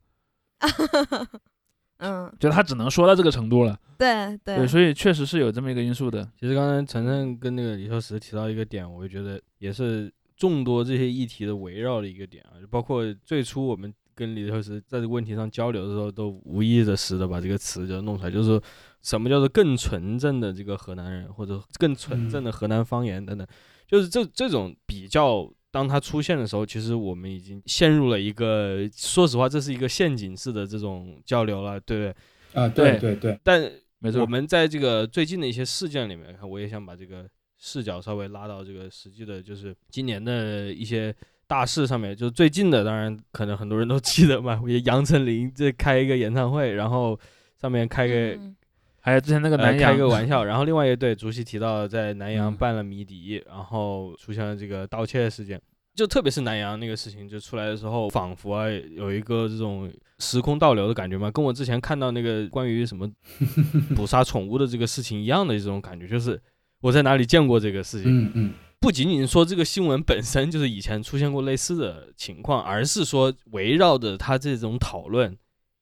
(laughs) 嗯，就他只能说到这个程度了。对对，所以确实是有这么一个因素的。其实刚才晨晨跟那个李寿石提到一个点，我就觉得也是众多这些议题的围绕的一个点啊。就包括最初我们跟李秋实在这个问题上交流的时候，都无意的识的把这个词就弄出来，就是什么叫做更纯正的这个河南人，或者更纯正的河南方言等等，就是这这种比较。当它出现的时候，其实我们已经陷入了一个，说实话，这是一个陷阱式的这种交流了，对不对？啊，对对对。但没错我们在这个最近的一些事件里面看，我也想把这个视角稍微拉到这个实际的，就是今年的一些大事上面。就是最近的，当然可能很多人都 (laughs) 记得嘛，杨丞琳这开一个演唱会，然后上面开个，还有之前那个南阳开个玩笑，(laughs) 然后另外一对主席提到在南阳办了迷笛，然后出现了这个盗窃事件。就特别是南阳那个事情就出来的时候，仿佛啊有一个这种时空倒流的感觉嘛，跟我之前看到那个关于什么 (laughs) 捕杀宠物的这个事情一样的这种感觉，就是我在哪里见过这个事情。嗯嗯。不仅仅说这个新闻本身就是以前出现过类似的情况，而是说围绕着他这种讨论，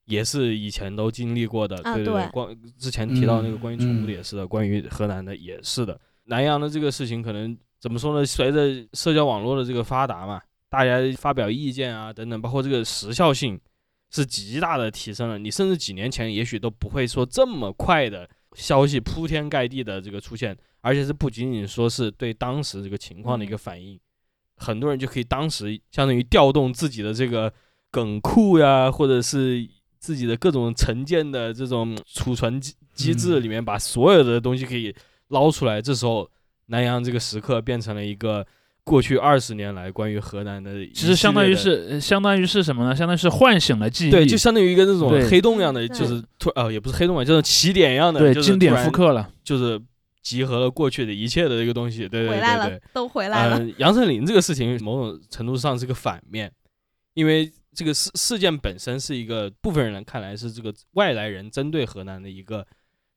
也是以前都经历过的。对对对。关之前提到那个关于宠物的也是的，关于河南的也是的。南阳的这个事情可能。怎么说呢？随着社交网络的这个发达嘛，大家发表意见啊等等，包括这个时效性是极大的提升了。你甚至几年前也许都不会说这么快的消息铺天盖地的这个出现，而且是不仅仅说是对当时这个情况的一个反应，很多人就可以当时相当于调动自己的这个梗库呀，或者是自己的各种沉淀的这种储存机机制里面，把所有的东西可以捞出来。这时候南阳这个时刻变成了一个。过去二十年来，关于河南的，其实相当于是，相当于是什么呢？相当于是唤醒了记忆，对，就相当于一个那种黑洞一样的，就是突呃，也不是黑洞吧，就是起点一样的，对，经典复刻了，就是集合了过去的一切的这个东西，对对对对，都回来了。嗯，杨丞琳这个事情，某种程度上是个反面，因为这个事事件本身是一个部分人看来是这个外来人针对河南的一个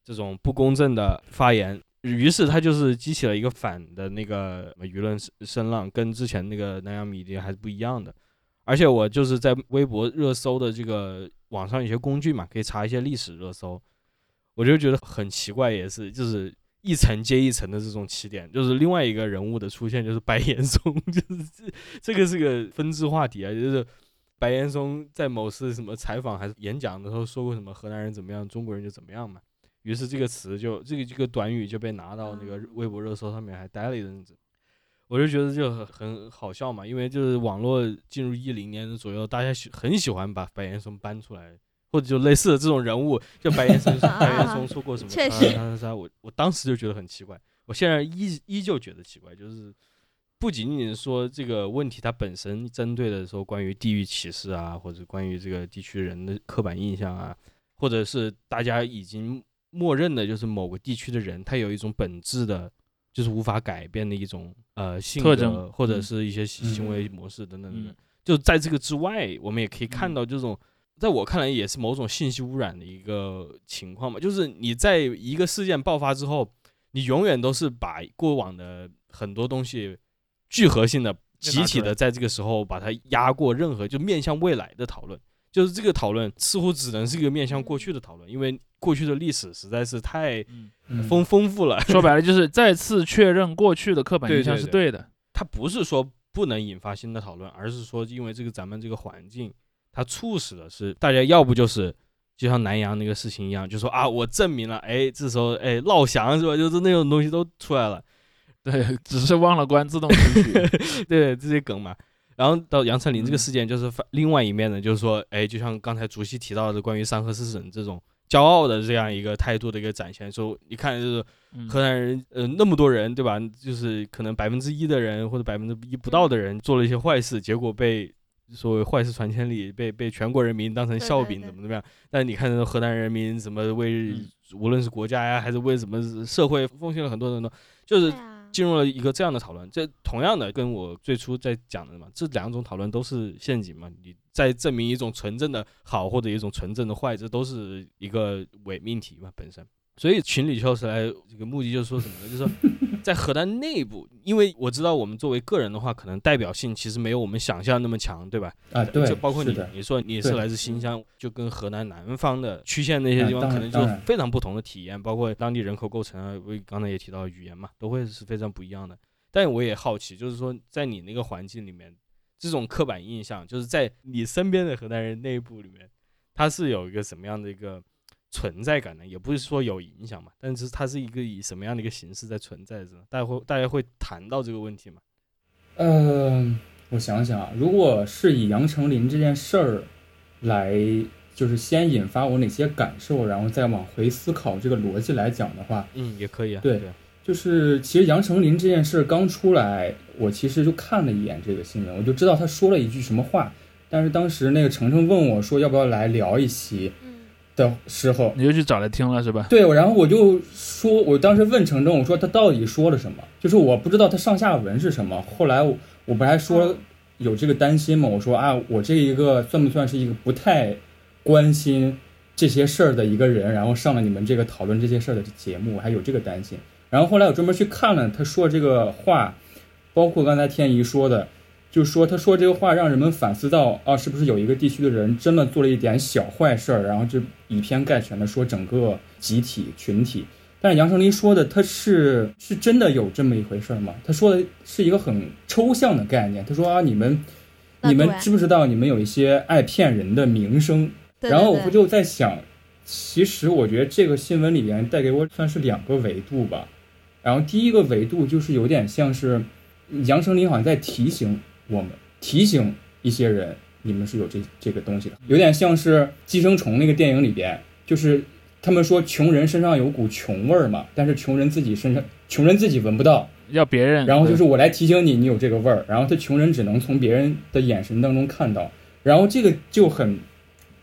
这种不公正的发言。于是他就是激起了一个反的那个舆论声浪，跟之前那个南阳米粒还是不一样的。而且我就是在微博热搜的这个网上有些工具嘛，可以查一些历史热搜，我就觉得很奇怪，也是就是一层接一层的这种起点，就是另外一个人物的出现，就是白岩松，(laughs) 就是这这个是个分支话题啊，就是白岩松在某次什么采访还是演讲的时候说过什么河南人怎么样，中国人就怎么样嘛。于是这个词就这个这个短语就被拿到那个微博热搜上面，还待了一阵子。我就觉得就很很好笑嘛，因为就是网络进入一零年左右，大家喜很喜欢把白岩松搬出来，或者就类似的这种人物，就白岩松 (laughs) 白岩松说过什么 (laughs) 确实啥啥啥，我我当时就觉得很奇怪，我现在依依旧觉得奇怪，就是不仅仅说这个问题它本身针对的说关于地域歧视啊，或者关于这个地区人的刻板印象啊，或者是大家已经。默认的就是某个地区的人，他有一种本质的，就是无法改变的一种呃性格，或者是一些行为模式等等等等。就在这个之外，我们也可以看到这种，在我看来也是某种信息污染的一个情况嘛。就是你在一个事件爆发之后，你永远都是把过往的很多东西聚合性的、集体的，在这个时候把它压过任何就面向未来的讨论。就是这个讨论似乎只能是一个面向过去的讨论，因为过去的历史实在是太丰丰富了。说白了 (laughs) 就是再次确认过去的刻板印象是对的。它不是说不能引发新的讨论，而是说因为这个咱们这个环境，它促使的是大家要不就是就像南阳那个事情一样，就说啊我证明了，哎这时候哎闹翔是吧？就是那种东西都出来了，(laughs) 对，只是忘了关自动提取，(laughs) 对这些梗嘛。然后到杨丞琳这个事件，就是反另外一面呢，就是说，哎，就像刚才主席提到的，关于三河四省这种骄傲的这样一个态度的一个展现，说你看，就是河南人，呃，那么多人，对吧？就是可能百分之一的人或者百分之一不到的人做了一些坏事，结果被所谓坏事传千里，被被全国人民当成笑柄，怎么怎么样？但你看，河南人民怎么为无论是国家呀，还是为什么社会奉献了很多很多，就是。进入了一个这样的讨论，这同样的跟我最初在讲的嘛，这两种讨论都是陷阱嘛。你在证明一种纯正的好或者一种纯正的坏，这都是一个伪命题嘛本身。所以群里就是来这个目的就是说什么呢？(laughs) 就是说在河南内部，因为我知道我们作为个人的话，可能代表性其实没有我们想象那么强，对吧？啊，对，就包括你，你说你是来自新乡，就跟河南南方的区县那些地方可能就非常不同的体验，包括当地人口构成啊，我刚才也提到语言嘛，都会是非常不一样的。但我也好奇，就是说在你那个环境里面，这种刻板印象，就是在你身边的河南人内部里面，他是有一个什么样的一个？存在感呢，也不是说有影响嘛，但是它是一个以什么样的一个形式在存在着？大家会大家会谈到这个问题吗？嗯，我想想啊，如果是以杨丞琳这件事儿来，就是先引发我哪些感受，然后再往回思考这个逻辑来讲的话，嗯，也可以啊。对，就是其实杨丞琳这件事刚出来，我其实就看了一眼这个新闻，我就知道他说了一句什么话，但是当时那个程程问我说要不要来聊一期。的时候，你就去找来听了是吧？对，然后我就说，我当时问程正，我说他到底说了什么？就是我不知道他上下文是什么。后来我我不还说有这个担心吗？我说啊，我这一个算不算是一个不太关心这些事儿的一个人？然后上了你们这个讨论这些事儿的节目，还有这个担心。然后后来我专门去看了他说这个话，包括刚才天怡说的。就是说，他说这个话让人们反思到啊，是不是有一个地区的人真的做了一点小坏事儿，然后就以偏概全的说整个集体群体。但是杨丞琳说的，他是是真的有这么一回事儿吗？他说的是一个很抽象的概念。他说啊，你们你们知不知道你们有一些爱骗人的名声？然后我不就在想，其实我觉得这个新闻里边带给我算是两个维度吧。然后第一个维度就是有点像是杨丞琳好像在提醒我们，提醒一些人，你们是有这这个东西的，有点像是《寄生虫》那个电影里边，就是他们说穷人身上有股穷味儿嘛，但是穷人自己身上，穷人自己闻不到，要别人。然后就是我来提醒你，你有这个味儿，然后他穷人只能从别人的眼神当中看到，然后这个就很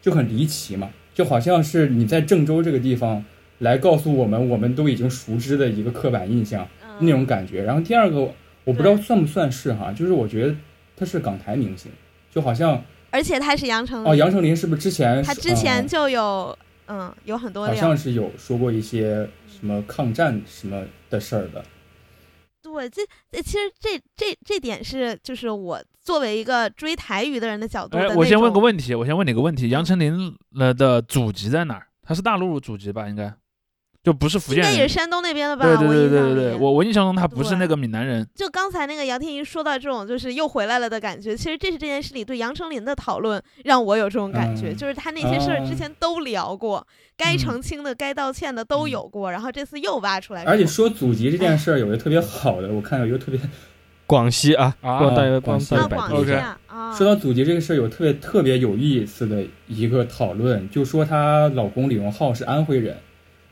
就很离奇嘛，就好像是你在郑州这个地方。来告诉我们，我们都已经熟知的一个刻板印象那种感觉。然后第二个，我不知道算不算是哈，就是我觉得他是港台明星，就好像，而且他是杨丞哦，杨丞琳是不是之前他之前就有嗯有很多好像是有说过一些什么抗战什么的事儿的。对，这其实这这这点是就是我作为一个追台语的人的角度。哎，我先问个问题，我先问你个问题，杨丞琳了的祖籍在哪儿？他是大陆祖籍吧？应该。就不是福建，应该也是山东那边的吧？对对对对对对，我我印象中他不是那个闽南人。就刚才那个杨天一说到这种就是又回来了的感觉，其实这是这件事里对杨丞琳的讨论让我有这种感觉，就是他那些事儿之前都聊过，该澄清的、该道歉的都有过，然后这次又挖出来。而且说祖籍这件事儿有一个特别好的，我看有一个特别广西啊，广大广西广西啊。说到祖籍这个事儿，有特别特别有意思的一个讨论，就说她老公李荣浩是安徽人。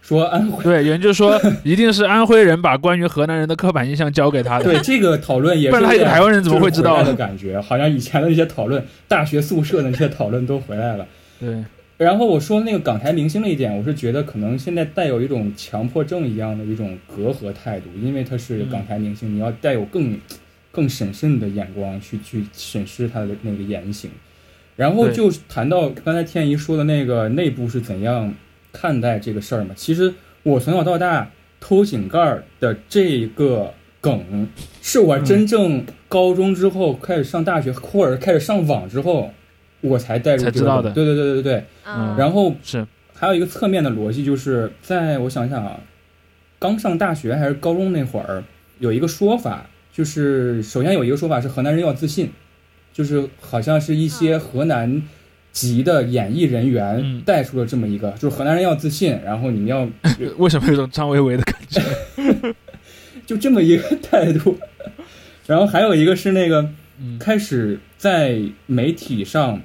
说安徽对，有人就说 (laughs) 一定是安徽人把关于河南人的刻板印象交给他的。对这个讨论也不然他一个台湾人怎么会知道的感觉？好像以前的那些讨论，大学宿舍的那些讨论都回来了。对。然后我说那个港台明星那一点，我是觉得可能现在带有一种强迫症一样的一种隔阂态度，因为他是港台明星，你要带有更更审慎的眼光去去审视他的那个言行。然后就谈到刚才天一说的那个内部是怎样。看待这个事儿嘛，其实我从小到大偷井盖的这个梗，是我真正高中之后开始上大学，或者开始上网之后，我才带入才知道的。对对对对对。嗯。然后是还有一个侧面的逻辑，就是在我想想啊，刚上大学还是高中那会儿，有一个说法，就是首先有一个说法是河南人要自信，就是好像是一些河南。级的演艺人员带出了这么一个，就是河南人要自信，然后你们要 (laughs) 为什么有种张维维的感觉？(laughs) 就这么一个态度。然后还有一个是那个开始在媒体上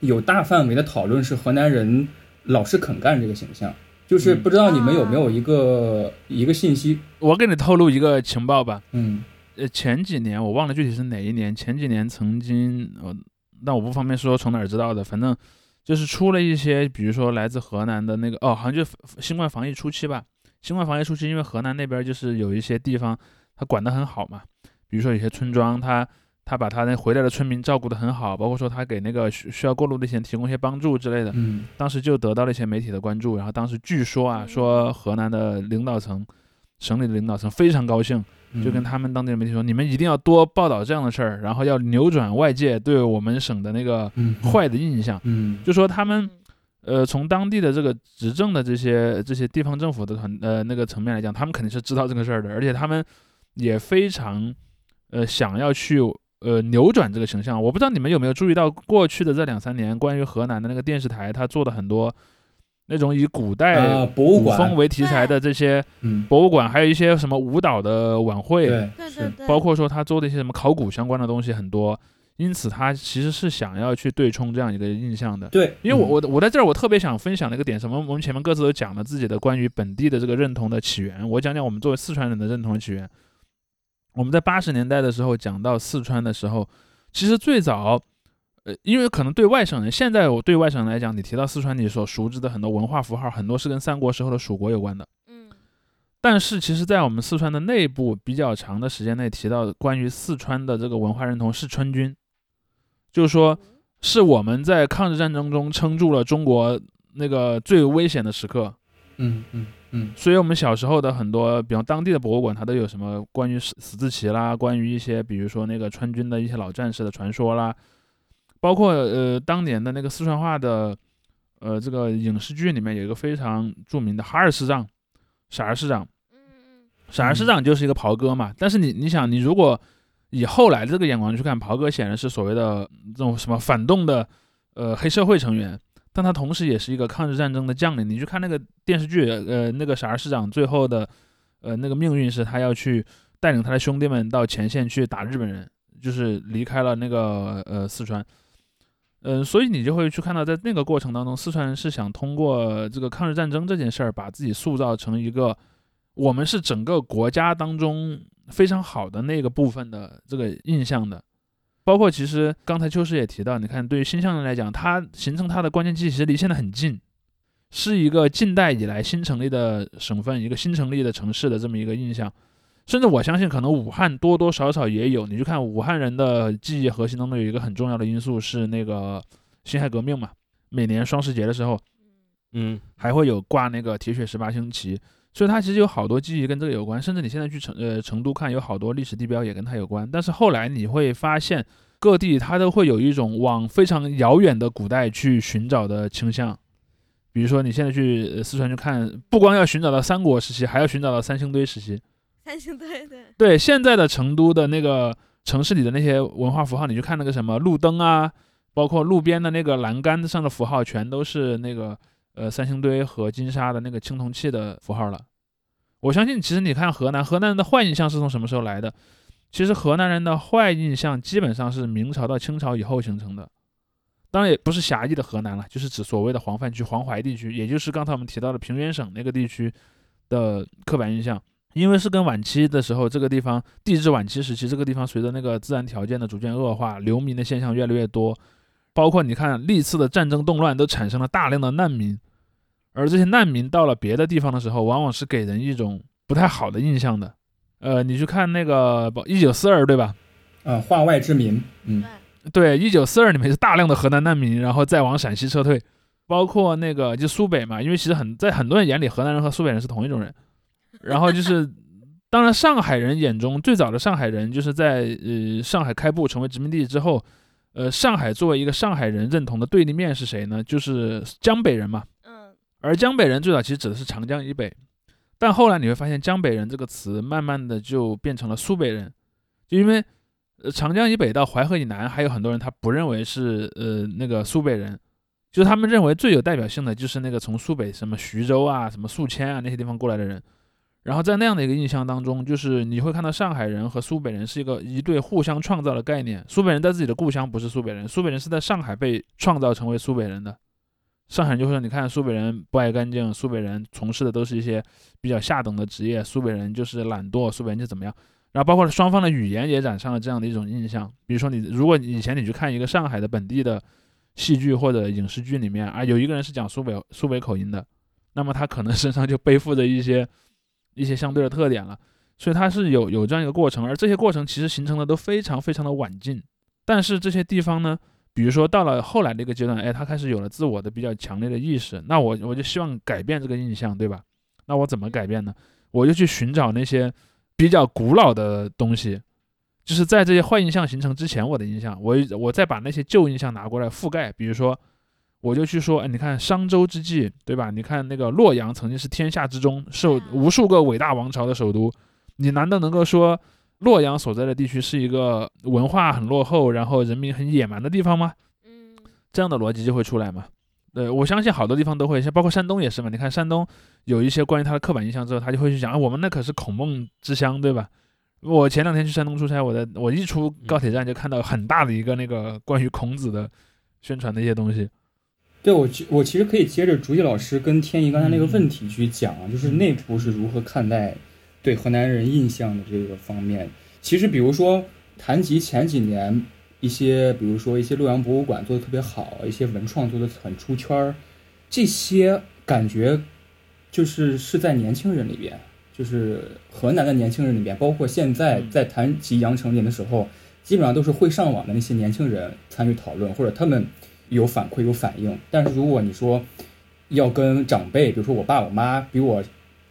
有大范围的讨论，是河南人老是肯干这个形象。就是不知道你们有没有一个一个信息？我给你透露一个情报吧。嗯，呃，前几年我忘了具体是哪一年，前几年曾经呃。但我不方便说从哪儿知道的，反正就是出了一些，比如说来自河南的那个，哦，好像就新冠防疫初期吧。新冠防疫初期，因为河南那边就是有一些地方他管得很好嘛，比如说有些村庄，他他把他那回来的村民照顾得很好，包括说他给那个需需要过路的一些人提供一些帮助之类的。嗯。当时就得到了一些媒体的关注，然后当时据说啊，说河南的领导层、省里的领导层非常高兴。就跟他们当地的媒体说，你们一定要多报道这样的事儿，然后要扭转外界对我们省的那个坏的印象。嗯，就说他们，呃，从当地的这个执政的这些这些地方政府的团呃那个层面来讲，他们肯定是知道这个事儿的，而且他们也非常呃想要去呃扭转这个形象。我不知道你们有没有注意到，过去的这两三年，关于河南的那个电视台，他做的很多。那种以古代古风为题材的这些博物馆，还有一些什么舞蹈的晚会，对对对，包括说他做的一些什么考古相关的东西很多，因此他其实是想要去对冲这样一个印象的。对，因为我我我在这儿我特别想分享的一个点，什么？我们前面各自都讲了自己的关于本地的这个认同的起源，我讲讲我们作为四川人的认同的起源。我们在八十年代的时候讲到四川的时候，其实最早。呃，因为可能对外省人，现在我对外省人来讲，你提到四川，你所熟知的很多文化符号，很多是跟三国时候的蜀国有关的。嗯，但是其实，在我们四川的内部比较长的时间内，提到关于四川的这个文化认同是川军，就是说，是我们在抗日战争中撑住了中国那个最危险的时刻。嗯嗯嗯。所以我们小时候的很多，比方当地的博物馆，它都有什么关于十十字旗啦，关于一些比如说那个川军的一些老战士的传说啦。包括呃，当年的那个四川话的，呃，这个影视剧里面有一个非常著名的哈尔师长，傻儿师长，傻儿师长就是一个袍哥嘛。但是你你想，你如果以后来这个眼光去看，袍哥显然是所谓的这种什么反动的呃黑社会成员，但他同时也是一个抗日战争的将领。你去看那个电视剧，呃，那个傻儿市长最后的呃那个命运是他要去带领他的兄弟们到前线去打日本人，就是离开了那个呃四川。嗯，所以你就会去看到，在那个过程当中，四川人是想通过这个抗日战争这件事儿，把自己塑造成一个我们是整个国家当中非常好的那个部分的这个印象的。包括其实刚才秋实也提到，你看对于新乡人来讲，它形成它的关键期其实离现在很近，是一个近代以来新成立的省份，一个新成立的城市的这么一个印象。甚至我相信，可能武汉多多少少也有。你去看武汉人的记忆核心当中有一个很重要的因素是那个辛亥革命嘛。每年双十节的时候，嗯，还会有挂那个铁血十八星旗，所以它其实有好多记忆跟这个有关。甚至你现在去成呃成都看，有好多历史地标也跟它有关。但是后来你会发现，各地它都会有一种往非常遥远的古代去寻找的倾向。比如说你现在去四川去看，不光要寻找到三国时期，还要寻找到三星堆时期。对对对，现在的成都的那个城市里的那些文化符号，你去看那个什么路灯啊，包括路边的那个栏杆上的符号，全都是那个呃三星堆和金沙的那个青铜器的符号了。我相信，其实你看河南，河南人的坏印象是从什么时候来的？其实河南人的坏印象基本上是明朝到清朝以后形成的，当然也不是狭义的河南了，就是指所谓的黄泛区、黄淮地区，也就是刚才我们提到的平原省那个地区的刻板印象。因为是跟晚期的时候，这个地方地质晚期时期，这个地方随着那个自然条件的逐渐恶化，流民的现象越来越多，包括你看历次的战争动乱都产生了大量的难民，而这些难民到了别的地方的时候，往往是给人一种不太好的印象的。呃，你去看那个一九四二，对吧？啊，化外之民，嗯，对，一九四二里面是大量的河南难民，然后再往陕西撤退，包括那个就苏北嘛，因为其实很在很多人眼里，河南人和苏北人是同一种人。然后就是，当然，上海人眼中最早的上海人，就是在呃上海开埠成为殖民地之后，呃，上海作为一个上海人认同的对立面是谁呢？就是江北人嘛。嗯。而江北人最早其实指的是长江以北，但后来你会发现，江北人这个词慢慢的就变成了苏北人，就因为呃长江以北到淮河以南，还有很多人他不认为是呃那个苏北人。就是他们认为最有代表性的就是那个从苏北什么徐州啊、什么宿迁啊那些地方过来的人。然后在那样的一个印象当中，就是你会看到上海人和苏北人是一个一对互相创造的概念。苏北人在自己的故乡不是苏北人，苏北人是在上海被创造成为苏北人的。上海人就会说：“你看，苏北人不爱干净，苏北人从事的都是一些比较下等的职业，苏北人就是懒惰，苏北人就怎么样。”然后包括双方的语言也染上了这样的一种印象。比如说，你如果以前你去看一个上海的本地的戏剧或者影视剧里面啊，有一个人是讲苏北苏北口音的，那么他可能身上就背负着一些。一些相对的特点了，所以它是有有这样一个过程，而这些过程其实形成的都非常非常的晚近。但是这些地方呢，比如说到了后来的一个阶段，哎，他开始有了自我的比较强烈的意识，那我我就希望改变这个印象，对吧？那我怎么改变呢？我就去寻找那些比较古老的东西，就是在这些坏印象形成之前，我的印象，我我再把那些旧印象拿过来覆盖，比如说。我就去说，哎，你看商周之际，对吧？你看那个洛阳曾经是天下之中，是无数个伟大王朝的首都。你难道能够说洛阳所在的地区是一个文化很落后，然后人民很野蛮的地方吗？嗯，这样的逻辑就会出来嘛。呃，我相信好多地方都会，像包括山东也是嘛。你看山东有一些关于他的刻板印象之后，他就会去讲，啊，我们那可是孔孟之乡，对吧？我前两天去山东出差，我在我一出高铁站就看到很大的一个那个关于孔子的宣传的一些东西。对我，我其实可以接着竹叶老师跟天怡刚才那个问题去讲，就是内部是如何看待对河南人印象的这个方面。其实，比如说谈及前几年一些，比如说一些洛阳博物馆做的特别好，一些文创做的很出圈儿，这些感觉就是是在年轻人里边，就是河南的年轻人里边，包括现在在谈及阳城年的时候，基本上都是会上网的那些年轻人参与讨论，或者他们。有反馈有反应，但是如果你说要跟长辈，比如说我爸我妈比我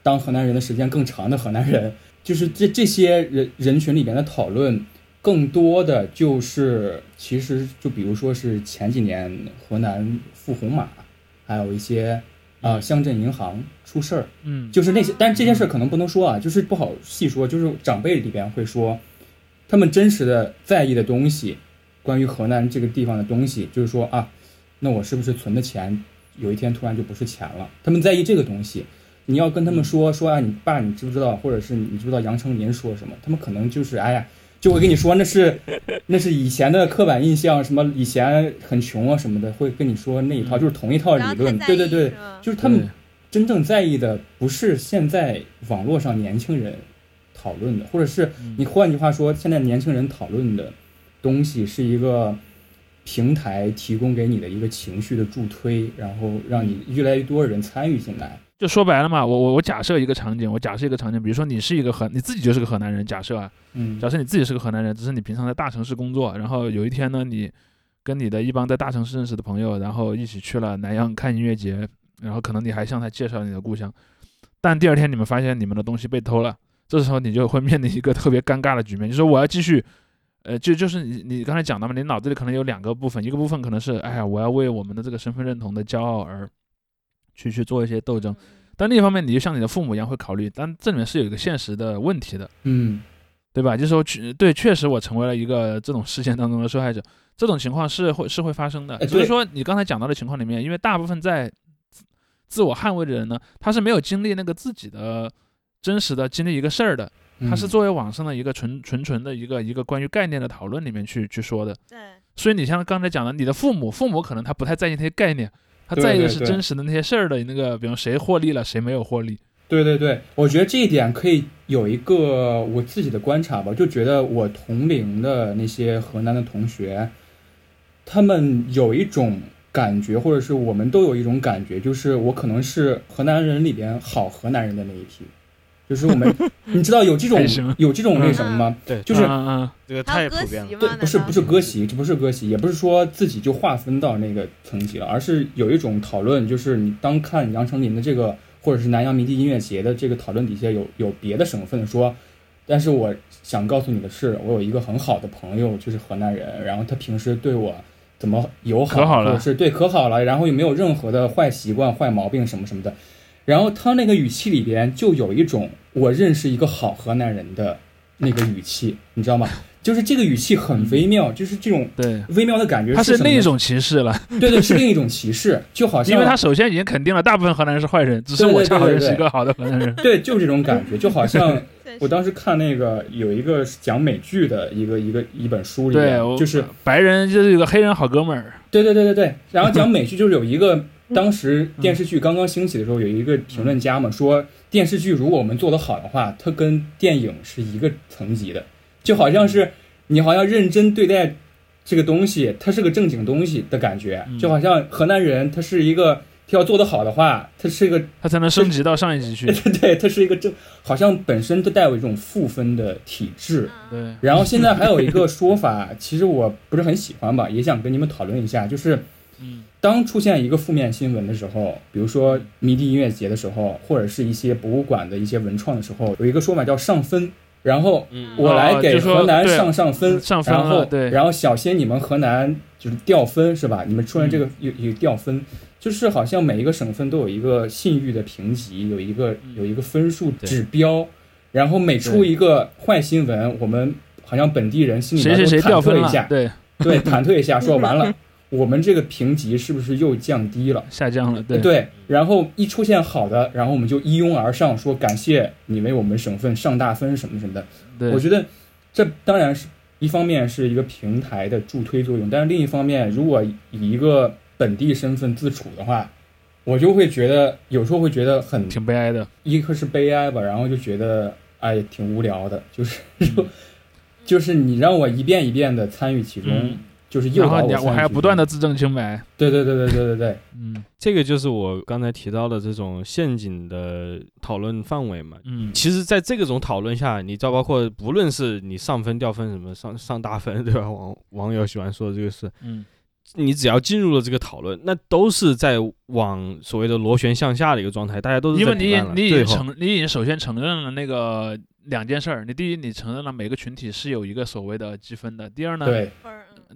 当河南人的时间更长的河南人，就是这这些人人群里边的讨论，更多的就是其实就比如说是前几年河南富红马，还有一些啊乡镇银行出事儿，嗯，就是那些，但是这件事可能不能说啊，就是不好细说，就是长辈里边会说，他们真实的在意的东西，关于河南这个地方的东西，就是说啊，那我是不是存的钱，有一天突然就不是钱了？他们在意这个东西。你要跟他们说说啊，你爸，你知不知道？或者是你知不知道杨丞琳说什么？他们可能就是哎呀，就会跟你说那是那是以前的刻板印象，什么以前很穷啊什么的，会跟你说那一套，就是同一套理论。对对对，就是他们真正在意的不是现在网络上年轻人讨论的，或者是你换句话说，现在年轻人讨论的东西是一个平台提供给你的一个情绪的助推，然后让你越来越多人参与进来。就说白了嘛，我我我假设一个场景，我假设一个场景，比如说你是一个河，你自己就是个河南人，假设啊，嗯，假设你自己是个河南人，只是你平常在大城市工作，然后有一天呢，你跟你的一帮在大城市认识的朋友，然后一起去了南阳看音乐节，然后可能你还向他介绍你的故乡，但第二天你们发现你们的东西被偷了，这时候你就会面临一个特别尴尬的局面，就说我要继续，呃，就就是你你刚才讲的嘛，你脑子里可能有两个部分，一个部分可能是，哎呀，我要为我们的这个身份认同的骄傲而。去去做一些斗争，但另一方面，你就像你的父母一样会考虑，但这里面是有一个现实的问题的，嗯，对吧？就是说，确对，确实我成为了一个这种事件当中的受害者，这种情况是会是会发生的。只是说你刚才讲到的情况里面，因为大部分在自我捍卫的人呢，他是没有经历那个自己的真实的经历一个事儿的，他是作为网上的一个纯纯纯的一个一个关于概念的讨论里面去去说的。对，所以你像刚才讲的，你的父母，父母可能他不太在意那些概念。他在意的是真实的那些事儿的那个，比如谁获利了，谁没有获利。对对对，我觉得这一点可以有一个我自己的观察吧，就觉得我同龄的那些河南的同学，他们有一种感觉，或者是我们都有一种感觉，就是我可能是河南人里边好河南人的那一批。就是我们，你知道有这种有这种那什么吗？对，就是这个太普遍了。对，不是不是割席，这不是割席，也不是说自己就划分到那个层级了，而是有一种讨论，就是你当看杨丞琳的这个，或者是南阳迷笛音乐节的这个讨论底下有有别的省份说，但是我想告诉你的是，我有一个很好的朋友，就是河南人，然后他平时对我怎么友好，或者是对可好了，然后又没有任何的坏习惯、坏毛病什么什么的。然后他那个语气里边就有一种我认识一个好河南人的那个语气，你知道吗？就是这个语气很微妙，就是这种对微妙的感觉。他是另一种歧视了，对对，是另一种歧视，(laughs) 就好像因为他首先已经肯定了大部分河南人是坏人，只是我恰好认识一个好的河南人。对，就是这种感觉，(laughs) 就好像我当时看那个有一个讲美剧的一个一个一本书里面，就是白人就是有个黑人好哥们儿。对对对对对，然后讲 (laughs) 美剧就是有一个。当时电视剧刚刚兴起的时候，有一个评论家嘛说，电视剧如果我们做得好的话，它跟电影是一个层级的，就好像是你好像认真对待这个东西，它是个正经东西的感觉，就好像河南人他是一个，他要做得好的话，他是一个，他才能升级到上一级去。对 (laughs) 对，他是一个正，好像本身都带有一种负分的体质。对。然后现在还有一个说法，其实我不是很喜欢吧，也想跟你们讨论一下，就是。嗯，当出现一个负面新闻的时候，比如说迷笛音乐节的时候，或者是一些博物馆的一些文创的时候，有一个说法叫上分，然后我来给河南上上分，然后对，然后小心你们河南就是掉分是吧？你们出现这个有有掉分，就是好像每一个省份都有一个信誉的评级，有一个有一个分数指标，然后每出一个坏新闻，我们好像本地人心里面都忐忑一下，对。对，忐忑一下，说完了。(laughs) 我们这个评级是不是又降低了？下降了，对对。然后一出现好的，然后我们就一拥而上，说感谢你为我们省份上大分什么什么的。对，我觉得这当然是一方面是一个平台的助推作用，但是另一方面，如果以一个本地身份自处的话，我就会觉得有时候会觉得很挺悲哀的。一个是悲哀吧，然后就觉得哎挺无聊的，就是说就是你让我一遍一遍的参与其中。就是诱导我，我还要不断的自证清白。对对对对对对对，嗯，这个就是我刚才提到的这种陷阱的讨论范围嘛。嗯，其实，在这个种讨论下，你知道，包括不论是你上分掉分什么上上大分，对吧？网网友喜欢说的这个事，嗯，你只要进入了这个讨论，那都是在往所谓的螺旋向下的一个状态，大家都是因为你你已经承你已经首先承认了那个两件事儿，你第一，你承认了每个群体是有一个所谓的积分的；第二呢，对。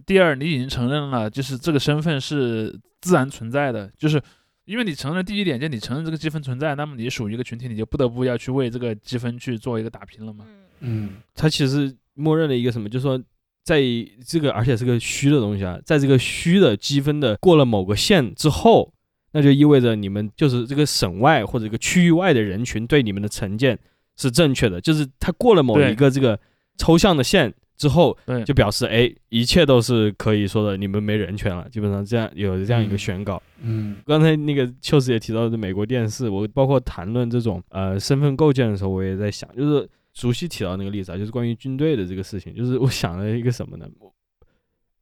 第二，你已经承认了，就是这个身份是自然存在的，就是因为你承认第一点，就你承认这个积分存在，那么你属于一个群体，你就不得不要去为这个积分去做一个打拼了嘛。嗯，它其实默认了一个什么，就是说，在这个而且是个虚的东西啊，在这个虚的积分的过了某个线之后，那就意味着你们就是这个省外或者一个区域外的人群对你们的成见是正确的，就是他过了某一个这个抽象的线。之后，对，就表示哎，一切都是可以说的，你们没人权了，基本上这样有这样一个宣告。嗯，刚才那个确实也提到的美国电视，我包括谈论这种呃身份构建的时候，我也在想，就是熟悉提到那个例子啊，就是关于军队的这个事情，就是我想了一个什么呢？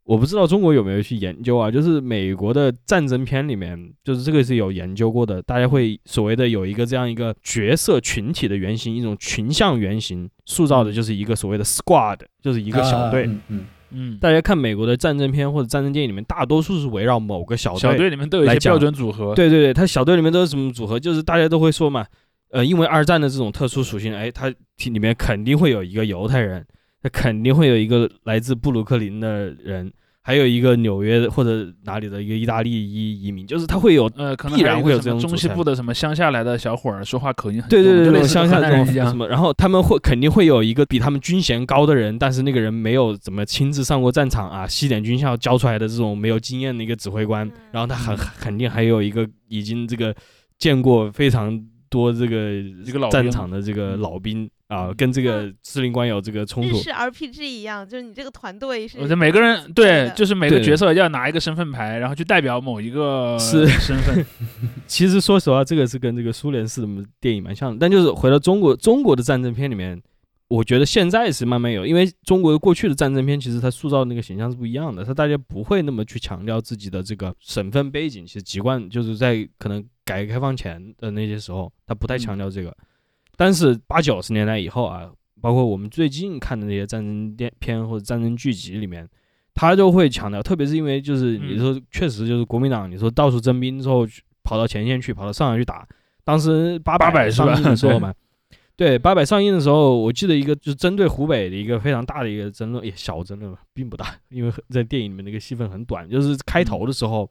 我不知道中国有没有去研究啊，就是美国的战争片里面，就是这个是有研究过的。大家会所谓的有一个这样一个角色群体的原型，一种群像原型塑造的，就是一个所谓的 squad，就是一个小队。嗯嗯。大家看美国的战争片或者战争电影里面，大多数是围绕某个小队。小队里面都有一些标准组合。对对对，他小队里面都是什么组合？就是大家都会说嘛，呃，因为二战的这种特殊属性，哎，它里面肯定会有一个犹太人，他肯定会有一个来自布鲁克林的人。还有一个纽约或者哪里的一个意大利移移民，就是他会有呃，必然会有这种中西部的什么乡下来的小伙儿，说话口音很对对对，那种乡下人一样什么，然后他们会肯定会有一个比他们军衔高的人，但是那个人没有怎么亲自上过战场啊，西点军校教出来的这种没有经验的一个指挥官，然后他很 (laughs) 肯定还有一个已经这个见过非常多这个这个战场的这个老兵。啊，跟这个司令官有这个冲突，是 RPG 一样，就是你这个团队是，我觉得每个人对，就是每个角色要拿一个身份牌，然后去代表某一个是。身份。(laughs) 其实说实话，这个是跟这个苏联式的电影蛮像的，但就是回到中国，中国的战争片里面，我觉得现在是慢慢有，因为中国过去的战争片其实它塑造的那个形象是不一样的，它大家不会那么去强调自己的这个省份背景，其实籍贯就是在可能改革开放前的那些时候，它不太强调这个。但是八九十年代以后啊，包括我们最近看的那些战争电片或者战争剧集里面，它就会强调，特别是因为就是你说确实就是国民党，你说到处征兵之后跑到前线去，跑到上海去打。当时八百上映的时候嘛，对八百上映的时候，我记得一个就是针对湖北的一个非常大的一个争论，也小争论吧并不大，因为在电影里面那个戏份很短，就是开头的时候，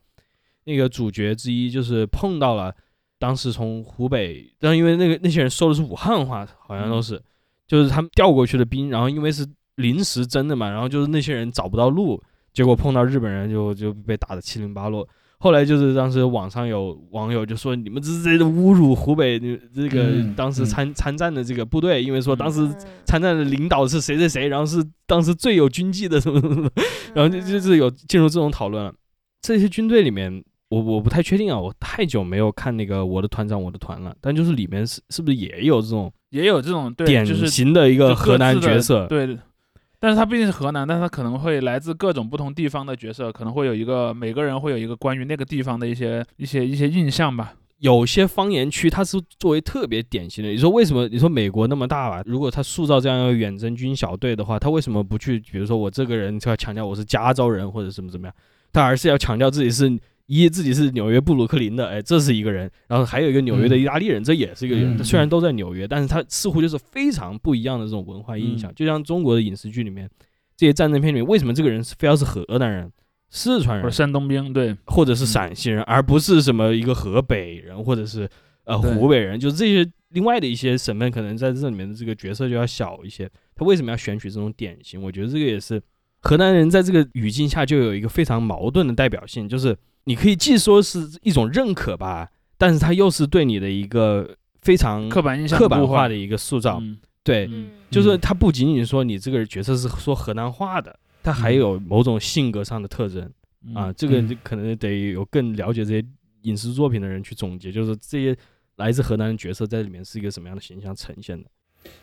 那个主角之一就是碰到了。当时从湖北，但因为那个那些人说的是武汉话，好像都是，就是他们调过去的兵，然后因为是临时征的嘛，然后就是那些人找不到路，结果碰到日本人就就被打的七零八落。后来就是当时网上有网友就说你们这是在侮辱湖北这个当时参参战的这个部队，因为说当时参战的领导是谁谁谁，然后是当时最有军纪的什么什么，(laughs) (laughs) 然后就就是有进入这种讨论了。这些军队里面。我我不太确定啊，我太久没有看那个我的团长我的团了，但就是里面是是不是也有这种也有这种典型的一个河南角色？对，但是他毕竟是河南，但是他可能会来自各种不同地方的角色，可能会有一个每个人会有一个关于那个地方的一些一些一些印象吧。有些方言区它是作为特别典型的，你说为什么？你说美国那么大吧，如果他塑造这样一个远征军小队的话，他为什么不去？比如说我这个人就要强调我是加州人或者什么怎么样，他而是要强调自己是。一自己是纽约布鲁克林的，哎，这是一个人，然后还有一个纽约的意大利人，这也是一个人。虽然都在纽约，但是他似乎就是非常不一样的这种文化印象。就像中国的影视剧里面，这些战争片里面，为什么这个人是非要是河南人、四川人、山东兵，对，或者是陕西人，而不是什么一个河北人或者是呃湖北人？就是这些另外的一些省份，可能在这里面的这个角色就要小一些。他为什么要选取这种典型？我觉得这个也是河南人在这个语境下就有一个非常矛盾的代表性，就是。你可以既说是一种认可吧，但是它又是对你的一个非常刻板印象、刻板化的一个塑造。对，就是它不仅仅说你这个角色是说河南话的，它还有某种性格上的特征啊。这个可能得有更了解这些影视作品的人去总结，就是这些来自河南的角色在里面是一个什么样的形象呈现的。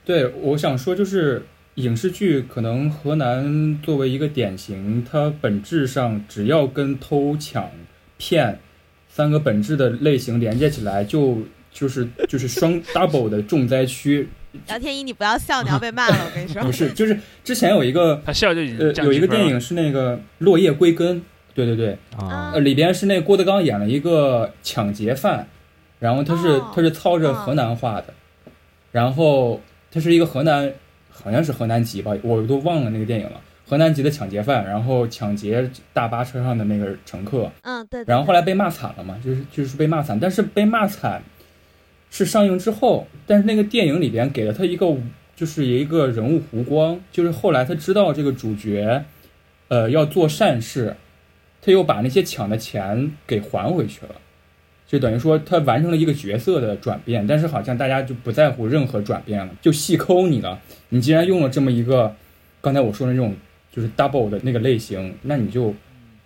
对，我想说就是影视剧可能河南作为一个典型，它本质上只要跟偷抢。骗三个本质的类型连接起来，就就是就是双 (laughs) double 的重灾区。姚天一，你不要笑，你要被骂了。我跟你说，不是，就是之前有一个他笑就已经呃有一个电影是那个《落叶归根》，对对对啊，呃里边是那郭德纲演了一个抢劫犯，然后他是他是操着河南话的，然后他是一个河南好像是河南籍吧，我都忘了那个电影了。河南籍的抢劫犯，然后抢劫大巴车上的那个乘客，嗯，对。然后后来被骂惨了嘛，就是就是被骂惨，但是被骂惨是上映之后，但是那个电影里边给了他一个就是一个人物弧光，就是后来他知道这个主角，呃，要做善事，他又把那些抢的钱给还回去了，就等于说他完成了一个角色的转变。但是好像大家就不在乎任何转变了，就细抠你了。你既然用了这么一个，刚才我说的那种就是 double 的那个类型，那你就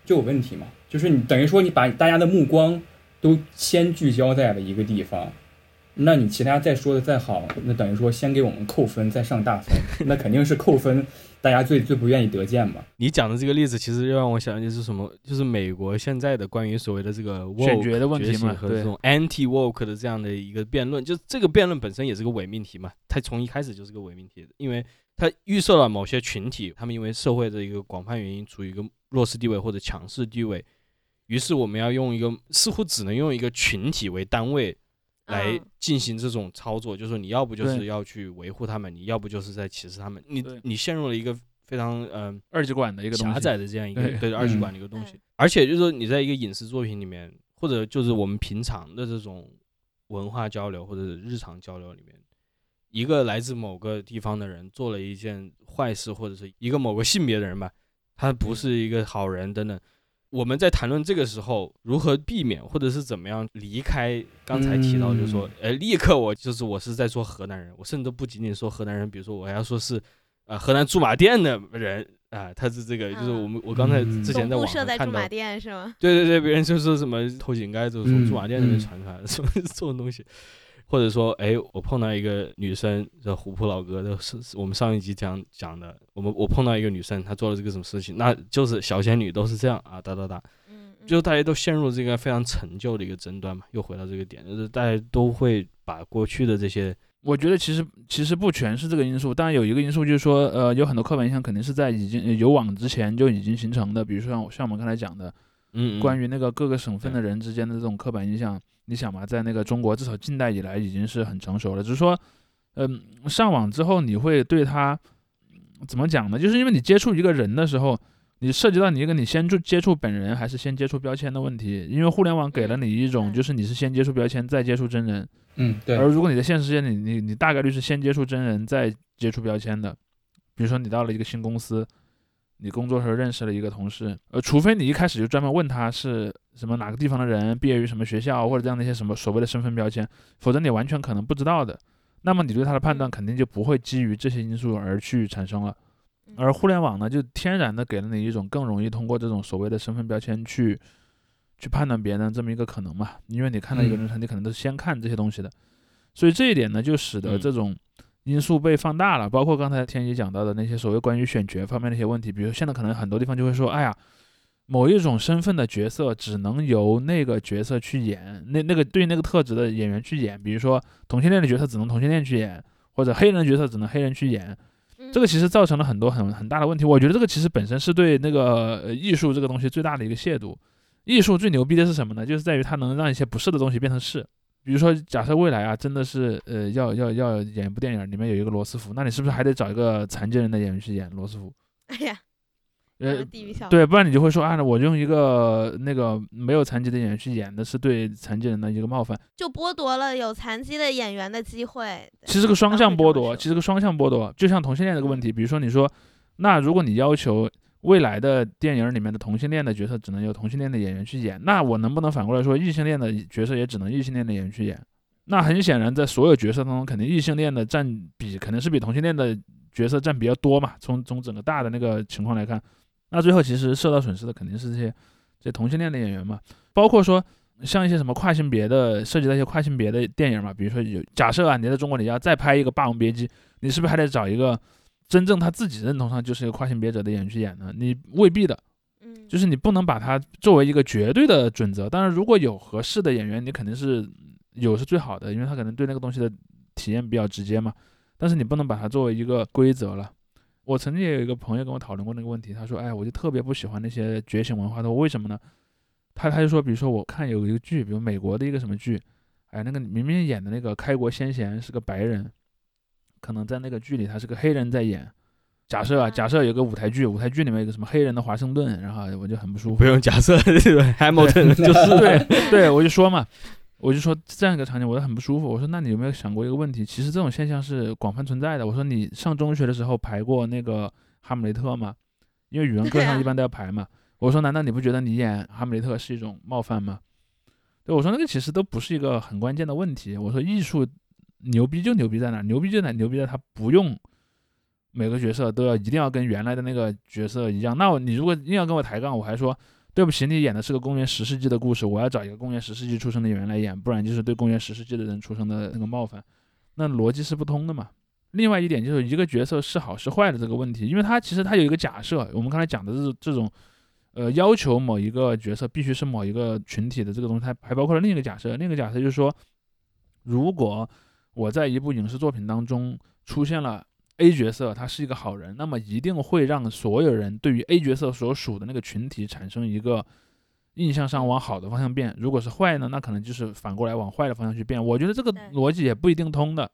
就有问题嘛？就是你等于说你把大家的目光都先聚焦在了一个地方。那你其他再说的再好，那等于说先给我们扣分，再上大分，那肯定是扣分，大家最最不愿意得见嘛。你讲的这个例子，其实让我想就是什么，就是美国现在的关于所谓的这个选角的问题嘛，和这种 anti woke 的这样的一个辩论，就这个辩论本身也是个伪命题嘛，它从一开始就是个伪命题，因为它预设了某些群体，他们因为社会的一个广泛原因处于一个弱势地位或者强势地位，于是我们要用一个似乎只能用一个群体为单位。来进行这种操作，就是说你要不就是要去维护他们，你要不就是在歧视他们。你你陷入了一个非常嗯二极管的一个狭窄的这样一个对二极管的一个东西。而且就是说你在一个影视作品里面，或者就是我们平常的这种文化交流或者日常交流里面，一个来自某个地方的人做了一件坏事，或者是一个某个性别的人吧，他不是一个好人等等。我们在谈论这个时候如何避免，或者是怎么样离开刚才提到，就是说，呃，立刻我就是我是在说河南人，我甚至不仅仅说河南人，比如说我还要说是，呃，河南驻马店的人啊，他是这个，就是我们我刚才之前在网上看到，对对对，别人就说什么偷井盖，就是从驻马店那边传出来的什么 (laughs) 这种东西。或者说，哎，我碰到一个女生，这虎扑老哥就是我们上一集讲讲的。我们我碰到一个女生，她做了这个什么事情，那就是小仙女都是这样啊，哒哒哒。嗯，就大家都陷入这个非常陈旧的一个争端嘛。又回到这个点，就是大家都会把过去的这些，我觉得其实其实不全是这个因素，当然有一个因素就是说，呃，有很多刻板印象肯定是在已经有网之前就已经形成的，比如说像像我们刚才讲的，嗯，关于那个各个省份的人之间的这种刻板印象。你想嘛，在那个中国，至少近代以来已经是很成熟了。只是说，嗯，上网之后，你会对他怎么讲呢？就是因为你接触一个人的时候，你涉及到你一个你先接接触本人还是先接触标签的问题。因为互联网给了你一种，就是你是先接触标签再接触真人。嗯，对。而如果你在现实世界里，你你大概率是先接触真人再接触标签的。比如说你到了一个新公司。你工作时候认识了一个同事，呃，除非你一开始就专门问他是什么哪个地方的人，毕业于什么学校，或者这样的一些什么所谓的身份标签，否则你完全可能不知道的。那么你对他的判断肯定就不会基于这些因素而去产生了。而互联网呢，就天然的给了你一种更容易通过这种所谓的身份标签去去判断别人这么一个可能嘛？因为你看到一个人，你可能都是先看这些东西的，所以这一点呢，就使得这种。因素被放大了，包括刚才天一讲到的那些所谓关于选角方面的一些问题，比如现在可能很多地方就会说，哎呀，某一种身份的角色只能由那个角色去演，(laughs) 那那个对那个特质的演员去演，比如说同性恋的角色只能同性恋去演，或者黑人的角色只能黑人去演，这个其实造成了很多很很大的问题。我觉得这个其实本身是对那个艺术这个东西最大的一个亵渎。艺术最牛逼的是什么呢？就是在于它能让一些不是的东西变成是。比如说，假设未来啊，真的是呃要要要演一部电影，里面有一个罗斯福，那你是不是还得找一个残疾人的演员去演罗斯福？(laughs) 哎呀，呃，对，不然你就会说啊，我用一个那个没有残疾的演员去演的是对残疾人的一个冒犯，就剥夺了有残疾的演员的机会。其实个双向剥夺，其实个双向剥夺，就像同性恋这个问题，比如说你说，那如果你要求。未来的电影里面的同性恋的角色只能由同性恋的演员去演，那我能不能反过来说，异性恋的角色也只能异性恋的演员去演？那很显然，在所有角色当中，肯定异性恋的占比肯定是比同性恋的角色占比较多嘛。从从整个大的那个情况来看，那最后其实受到损失的肯定是这些这同性恋的演员嘛。包括说像一些什么跨性别的，涉及到一些跨性别的电影嘛，比如说有假设啊，你在中国你要再拍一个《霸王别姬》，你是不是还得找一个？真正他自己认同上就是一个跨性别者的演员去演的，你未必的，嗯，就是你不能把它作为一个绝对的准则。当然，如果有合适的演员，你肯定是有是最好的，因为他可能对那个东西的体验比较直接嘛。但是你不能把它作为一个规则了。我曾经也有一个朋友跟我讨论过那个问题，他说：“哎，我就特别不喜欢那些觉醒文化。”他说：“为什么呢？”他他就说：“比如说我看有一个剧，比如美国的一个什么剧，哎，那个明明演的那个开国先贤是个白人。”可能在那个剧里，他是个黑人在演。假设啊，假设有个舞台剧，舞台剧里面有个什么黑人的华盛顿，然后我就很不舒服。不用假设，Hamilton (laughs) 就是对对，我就说嘛，我就说这样一个场景，我就很不舒服。我说那你有没有想过一个问题？其实这种现象是广泛存在的。我说你上中学的时候排过那个哈姆雷特吗？因为语文课上一般都要排嘛。我说难道你不觉得你演哈姆雷特是一种冒犯吗？对，我说那个其实都不是一个很关键的问题。我说艺术牛逼就牛逼在哪？牛逼就在牛逼在它不用每个角色都要一定要跟原来的那个角色一样。那我你如果硬要跟我抬杠，我还说。对不起，你演的是个公元十世纪的故事，我要找一个公元十世纪出生的演员来演，不然就是对公元十世纪的人出生的那个冒犯，那逻辑是不通的嘛。另外一点就是一个角色是好是坏的这个问题，因为他其实他有一个假设，我们刚才讲的是这种，呃，要求某一个角色必须是某一个群体的这个东西，它还包括了另一个假设，另一个假设就是说，如果我在一部影视作品当中出现了。A 角色他是一个好人，那么一定会让所有人对于 A 角色所属的那个群体产生一个印象上往好的方向变。如果是坏呢，那可能就是反过来往坏的方向去变。我觉得这个逻辑也不一定通的。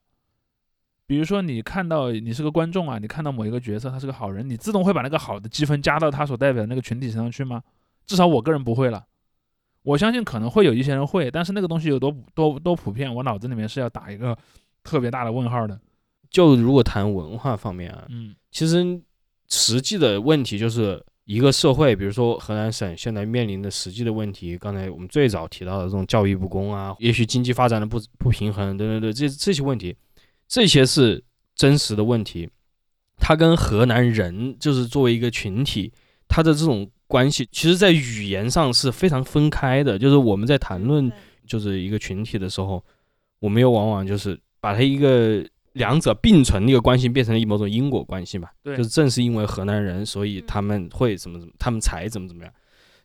比如说你看到你是个观众啊，你看到某一个角色他是个好人，你自动会把那个好的积分加到他所代表的那个群体身上去吗？至少我个人不会了。我相信可能会有一些人会，但是那个东西有多多多普遍，我脑子里面是要打一个特别大的问号的。就如果谈文化方面啊，嗯，其实实际的问题就是一个社会，比如说河南省现在面临的实际的问题，刚才我们最早提到的这种教育不公啊，也许经济发展的不不平衡，等等对，这这些问题，这些是真实的问题。它跟河南人就是作为一个群体，他的这种关系，其实在语言上是非常分开的。就是我们在谈论就是一个群体的时候，我们又往往就是把它一个。两者并存的一个关系变成了一某种因果关系嘛？对，就是正是因为河南人，所以他们会怎么怎么，他们才怎么怎么样。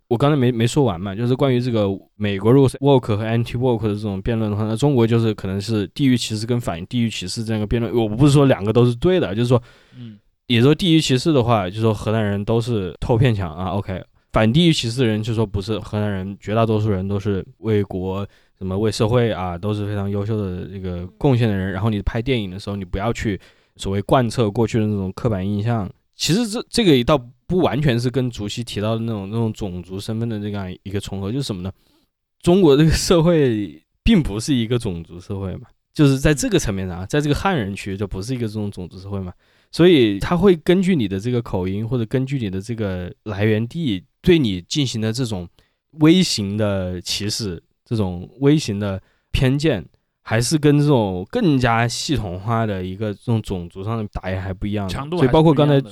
我刚才没没说完嘛，就是关于这个美国如果是 woke 和 anti woke 的这种辩论的话，那中国就是可能是地域歧视跟反地域歧视这样一个辩论。我不是说两个都是对的，就是说，嗯，也说地域歧视的话，就说河南人都是偷骗强啊。OK，反地域歧视的人就说不是河南人，绝大多数人都是为国。什么为社会啊都是非常优秀的这个贡献的人，然后你拍电影的时候，你不要去所谓贯彻过去的那种刻板印象。其实这这个倒不完全是跟主席提到的那种那种种族身份的这样一个重合，就是什么呢？中国这个社会并不是一个种族社会嘛，就是在这个层面上，在这个汉人区就不是一个这种种族社会嘛，所以他会根据你的这个口音或者根据你的这个来源地对你进行的这种微型的歧视。这种微型的偏见，还是跟这种更加系统化的一个这种种族上的打压还不一样。强度所以包括刚才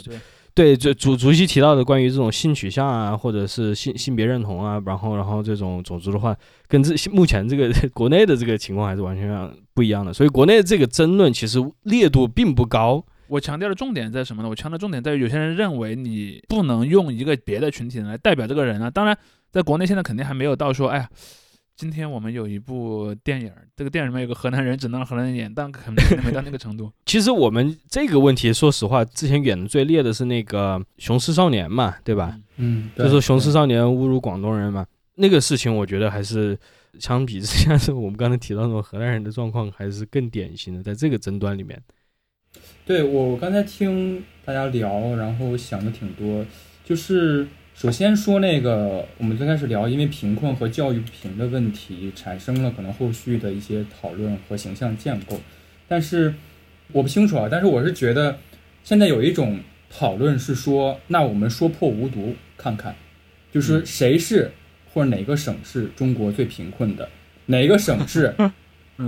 对主主主席提到的关于这种性取向啊，或者是性性别认同啊，然后然后这种种族的话，跟这目前这个 (laughs) 国内的这个情况还是完全不一样的。所以国内这个争论其实烈度并不高。我强调的重点在什么呢？我强调重点在于有些人认为你不能用一个别的群体来代表这个人啊。当然，在国内现在肯定还没有到说，哎呀。今天我们有一部电影，这个电影里面有个河南人，只能让河南人演，但可能没到那个程度。(laughs) 其实我们这个问题，说实话，之前演的最烈的是那个《雄狮少年》嘛，对吧？嗯，就是《雄狮少年》侮辱广东人嘛，那个事情，我觉得还是相比之下，(laughs) 是我们刚才提到那种河南人的状况，还是更典型的，在这个争端里面。对我刚才听大家聊，然后想的挺多，就是。首先说那个，我们最开始聊，因为贫困和教育不平的问题，产生了可能后续的一些讨论和形象建构。但是我不清楚啊，但是我是觉得，现在有一种讨论是说，那我们说破无毒，看看，就是谁是或者哪个省是中国最贫困的，哪个省市。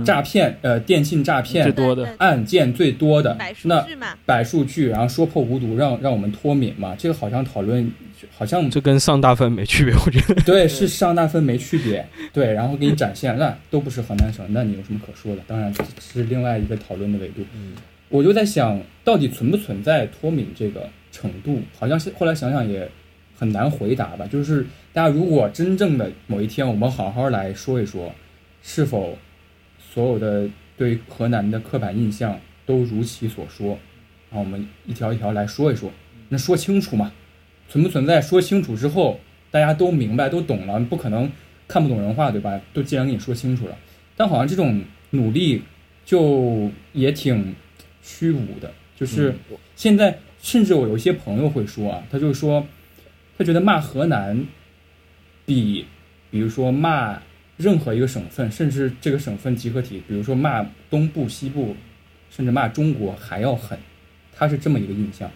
诈骗，呃，电信诈骗最多的案件最多的，那摆数据，然后说破无毒，让让我们脱敏嘛？这个好像讨论，好像这跟上大分没区别，我觉得。对，是上大分没区别。对，然后给你展现，那都不是河南省，那你有什么可说的？当然是另外一个讨论的维度。嗯，我就在想到底存不存在脱敏这个程度？好像是后来想想也很难回答吧。就是大家如果真正的某一天，我们好好来说一说，是否？所有的对河南的刻板印象都如其所说，然后我们一条一条来说一说，那说清楚嘛？存不存在？说清楚之后，大家都明白、都懂了，不可能看不懂人话，对吧？都既然跟你说清楚了，但好像这种努力就也挺虚无的。就是现在，甚至我有一些朋友会说啊，他就说，他觉得骂河南比，比如说骂。任何一个省份，甚至这个省份集合体，比如说骂东部、西部，甚至骂中国还要狠，他是这么一个印象，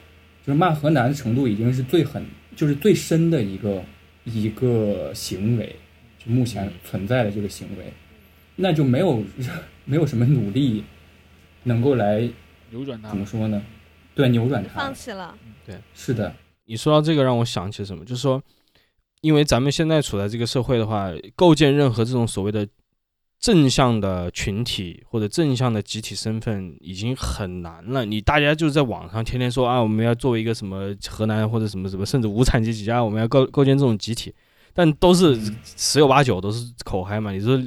就是骂河南的程度已经是最狠，就是最深的一个一个行为，就目前存在的这个行为，那就没有没有什么努力能够来扭转它，怎么说呢？对，扭转它，放弃了。对，是的。你说到这个，让我想起什么？就是说，因为咱们现在处在这个社会的话，构建任何这种所谓的正向的群体或者正向的集体身份已经很难了。你大家就是在网上天天说啊，我们要作为一个什么河南或者什么什么，甚至无产阶级啊，我们要构构建这种集体，但都是十有八九都是口嗨嘛。你说，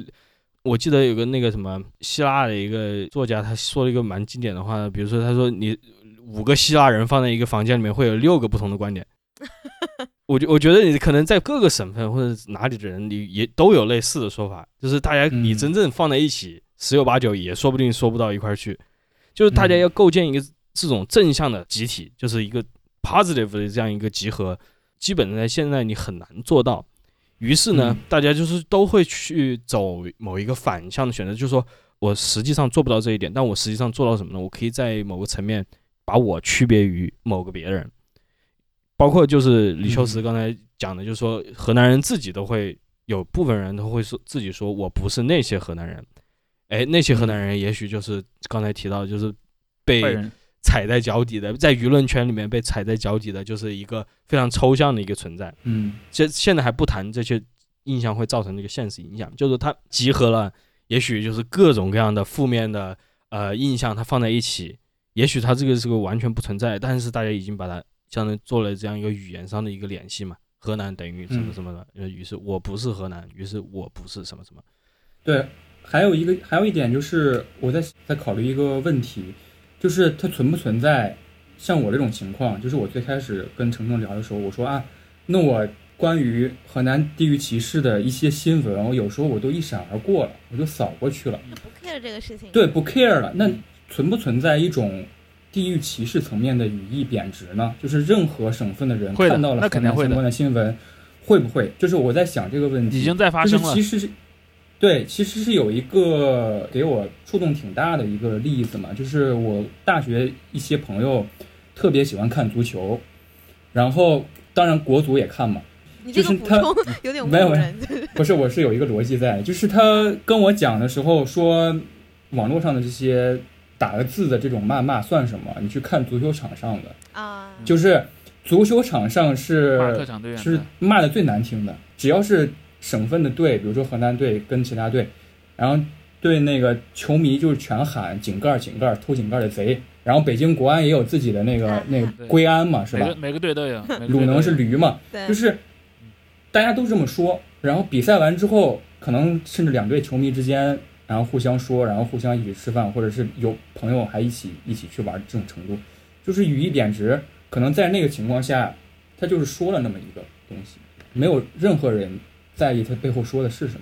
我记得有个那个什么希腊的一个作家，他说了一个蛮经典的话，比如说他说你。五个希腊人放在一个房间里面，会有六个不同的观点。(laughs) 我觉我觉得你可能在各个省份或者哪里的人，你也都有类似的说法，就是大家你真正放在一起，十有八九也说不定说不到一块去。就是大家要构建一个这种正向的集体，就是一个 positive 的这样一个集合，基本在现在你很难做到。于是呢，大家就是都会去走某一个反向的选择，就是说我实际上做不到这一点，但我实际上做到什么呢？我可以在某个层面。把我区别于某个别人，包括就是李秋实刚才讲的，就是说河南人自己都会有部分人都会说自己说我不是那些河南人，哎，那些河南人也许就是刚才提到就是被踩在脚底的，在舆论圈里面被踩在脚底的，就是一个非常抽象的一个存在。嗯，现现在还不谈这些印象会造成这个现实影响，就是它集合了，也许就是各种各样的负面的呃印象，它放在一起。也许他这个是个完全不存在，但是大家已经把它相当于做了这样一个语言上的一个联系嘛。河南等于什么什么的，呃，于是我不是河南，于是我不是什么什么。对，还有一个还有一点就是我在在考虑一个问题，就是它存不存在像我这种情况？就是我最开始跟程程聊的时候，我说啊，那我关于河南地域歧视的一些新闻，我有时候我都一闪而过了，我就扫过去了，不 care 这个事情。对，不 care 了。那存不存在一种地域歧视层面的语义贬值呢？就是任何省份的人看到了河南相关的新闻，会不会？就是我在想这个问题，已经在发生了。其实是，对，其实是有一个给我触动挺大的一个例子嘛，就是我大学一些朋友特别喜欢看足球，然后当然国足也看嘛。就是他 (laughs) 有点没有不是，我是有一个逻辑在，就是他跟我讲的时候说，网络上的这些。打个字的这种谩骂算什么？你去看足球场上的啊，就是足球场上是是骂的最难听的。只要是省份的队，比如说河南队跟其他队，然后对那个球迷就是全喊井盖井盖偷井盖的贼。然后北京国安也有自己的那个那个归安嘛，是吧？每个队都有。鲁能是驴嘛？就是大家都这么说。然后比赛完之后，可能甚至两队球迷之间。然后互相说，然后互相一起吃饭，或者是有朋友还一起一起去玩，这种程度，就是语义贬值。可能在那个情况下，他就是说了那么一个东西，没有任何人在意他背后说的是什么。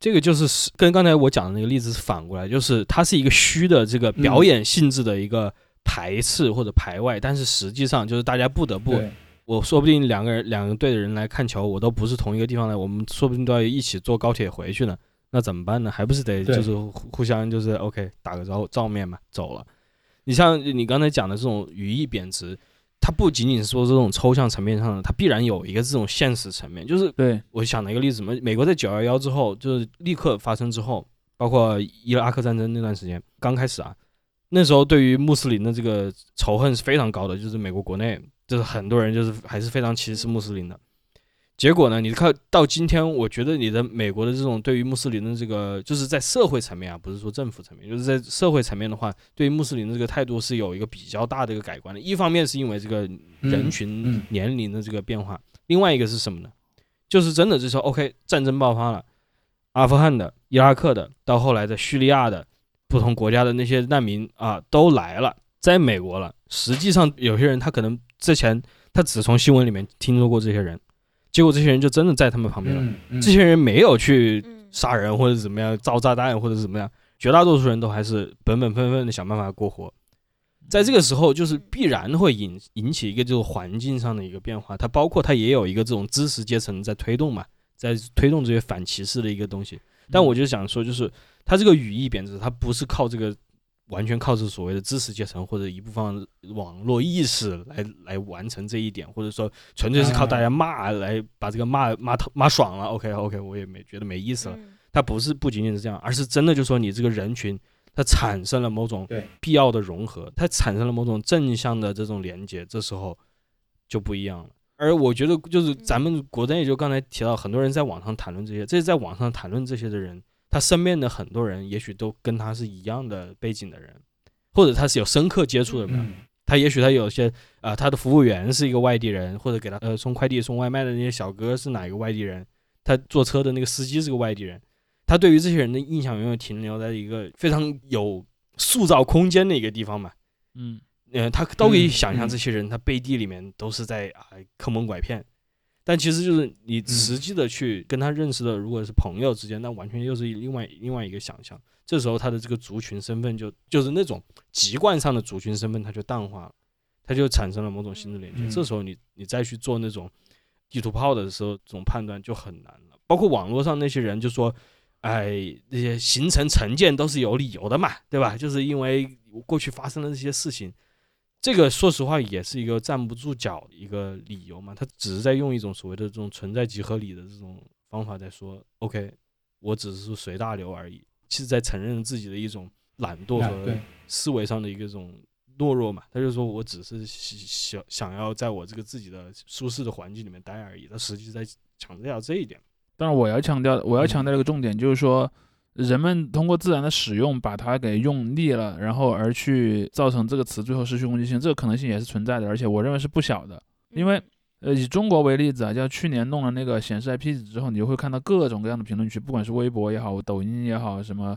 这个就是跟刚才我讲的那个例子是反过来，就是它是一个虚的这个表演性质的一个排斥或者排外，但是实际上就是大家不得不，我说不定两个人两个队的人来看球，我都不是同一个地方的，我们说不定都要一起坐高铁回去呢。那怎么办呢？还不是得就是互相就是 OK 打个招照面嘛，走了。你像你刚才讲的这种语义贬值，它不仅仅是说这种抽象层面上的，它必然有一个这种现实层面。就是对我想了一个例子嘛，美国在九幺幺之后，就是立刻发生之后，包括伊拉克战争那段时间刚开始啊，那时候对于穆斯林的这个仇恨是非常高的，就是美国国内就是很多人就是还是非常歧视穆斯林的。结果呢？你看到今天，我觉得你的美国的这种对于穆斯林的这个，就是在社会层面啊，不是说政府层面，就是在社会层面的话，对于穆斯林的这个态度是有一个比较大的一个改观的。一方面是因为这个人群年龄的这个变化，另外一个是什么呢？就是真的就是说，OK，战争爆发了，阿富汗的、伊拉克的，到后来的叙利亚的不同国家的那些难民啊，都来了，在美国了。实际上，有些人他可能之前他只从新闻里面听说过这些人。结果这些人就真的在他们旁边了。这些人没有去杀人或者怎么样造炸弹或者怎么样，绝大多数人都还是本本分分的想办法过活。在这个时候，就是必然会引引起一个这种环境上的一个变化。它包括它也有一个这种知识阶层在推动嘛，在推动这些反歧视的一个东西。但我就想说，就是它这个语义贬值，它不是靠这个。完全靠着所谓的知识阶层或者一部分网络意识来来完成这一点，或者说纯粹是靠大家骂来把这个骂骂骂爽了。OK OK，我也没觉得没意思了。它不是不仅仅是这样，而是真的就说你这个人群它产生了某种必要的融合，它产生了某种正向的这种连接，这时候就不一样了。而我觉得就是咱们国内就刚才提到很多人在网上谈论这些，这是在网上谈论这些的人。他身边的很多人，也许都跟他是一样的背景的人，或者他是有深刻接触的人。他也许他有些啊，他的服务员是一个外地人，或者给他呃送快递、送外卖的那些小哥是哪一个外地人？他坐车的那个司机是个外地人。他对于这些人的印象永远停留在一个非常有塑造空间的一个地方嘛。嗯，呃，他都可以想象这些人，他背地里面都是在啊坑蒙拐骗。但其实就是你实际的去跟他认识的，如果是朋友之间，那完全又是另外另外一个想象。这时候他的这个族群身份就就是那种籍贯上的族群身份，他就淡化了，他就产生了某种新的连接。这时候你你再去做那种地图炮的时候，这种判断就很难了。包括网络上那些人就说，哎，那些形成成见都是有理由的嘛，对吧？就是因为过去发生的这些事情。这个说实话也是一个站不住脚的一个理由嘛，他只是在用一种所谓的这种存在即合理的这种方法在说，OK，我只是随大流而已，其实在承认自己的一种懒惰和思维上的一个这种懦弱嘛。他就说我只是想想要在我这个自己的舒适的环境里面待而已，他实际在强调这一点。但是我要强调，我要强调一个重点，就是说。人们通过自然的使用把它给用腻了，然后而去造成这个词最后失去攻击性，这个可能性也是存在的，而且我认为是不小的。因为，呃，以中国为例子啊，就去年弄了那个显示 IP 址之后，你就会看到各种各样的评论区，不管是微博也好，抖音也好，什么，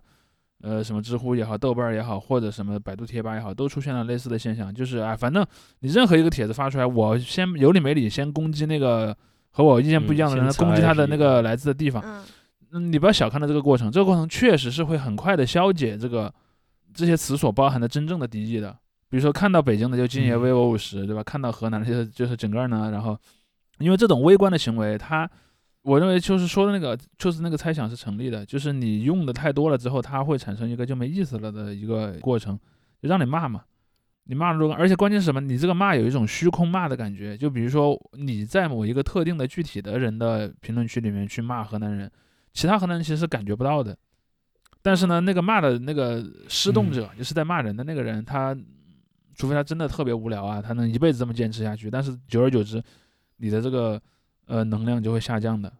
呃，什么知乎也好，豆瓣也好，或者什么百度贴吧也好，都出现了类似的现象，就是啊，反正你任何一个帖子发出来，我先有理没理先攻击那个和我意见不一样的人，攻击他的那个来自的地方。嗯，你不要小看了这个过程，这个过程确实是会很快的消解这个这些词所包含的真正的敌意的。比如说看到北京的就今夜 vivo 五十，对吧？看到河南的就是就是整个呢，然后因为这种微观的行为，它我认为就是说的那个就是那个猜想是成立的，就是你用的太多了之后，它会产生一个就没意思了的一个过程，就让你骂嘛，你骂了而且关键是什么？你这个骂有一种虚空骂的感觉，就比如说你在某一个特定的具体的人的评论区里面去骂河南人。其他河南人其实是感觉不到的，但是呢，那个骂的那个施动者，就是在骂人的那个人，他除非他真的特别无聊啊，他能一辈子这么坚持下去，但是久而久之，你的这个呃能量就会下降的。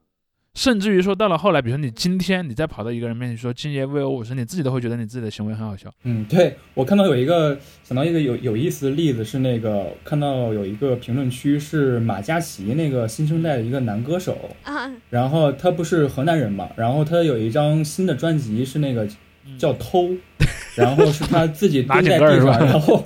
甚至于说到了后来，比如说你今天你再跑到一个人面前说今夜为我五十，你自己都会觉得你自己的行为很好笑。嗯，对我看到有一个想到一个有有意思的例子是那个看到有一个评论区是马嘉祺那个新生代的一个男歌手啊，然后他不是河南人嘛，然后他有一张新的专辑是那个叫偷，然后是他自己蹲在地上，(laughs) 然后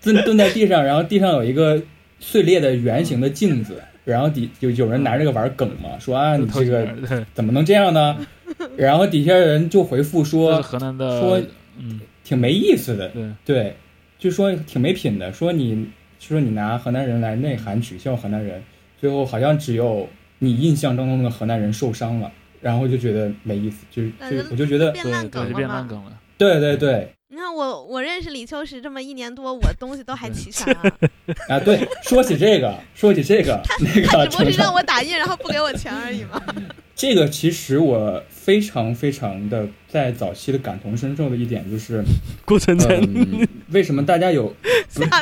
蹲蹲在地上，然后地上有一个碎裂的圆形的镜子。然后底有有人拿这个玩梗嘛，说啊你这个 (laughs) 怎么能这样呢？(laughs) 然后底下人就回复说，河南的说，嗯，挺没意思的，对。对，就说挺没品的，说你说你拿河南人来内涵取笑河南人，最后好像只有你印象当中的河南人受伤了，然后就觉得没意思，就就我就觉得对对就变烂梗了，对对对。你看我，我认识李秋实这么一年多，我东西都还齐全啊！(laughs) 啊，对，说起这个，说起这个，那个他只不过是让我打印，然后不给我钱而已嘛。(laughs) 这个其实我非常非常的在早期的感同身受的一点就是，(laughs) 顾晨晨，为什么大家有，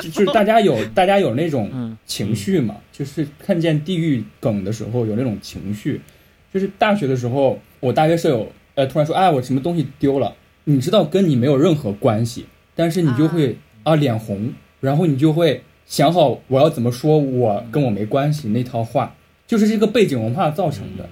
就是大家有大家有那种情绪嘛？就是看见地狱梗的时候有那种情绪，就是大学的时候，我大学舍友呃突然说，哎，我什么东西丢了。你知道跟你没有任何关系，但是你就会啊脸红，然后你就会想好我要怎么说，我跟我没关系那套话，就是这个背景文化造成的。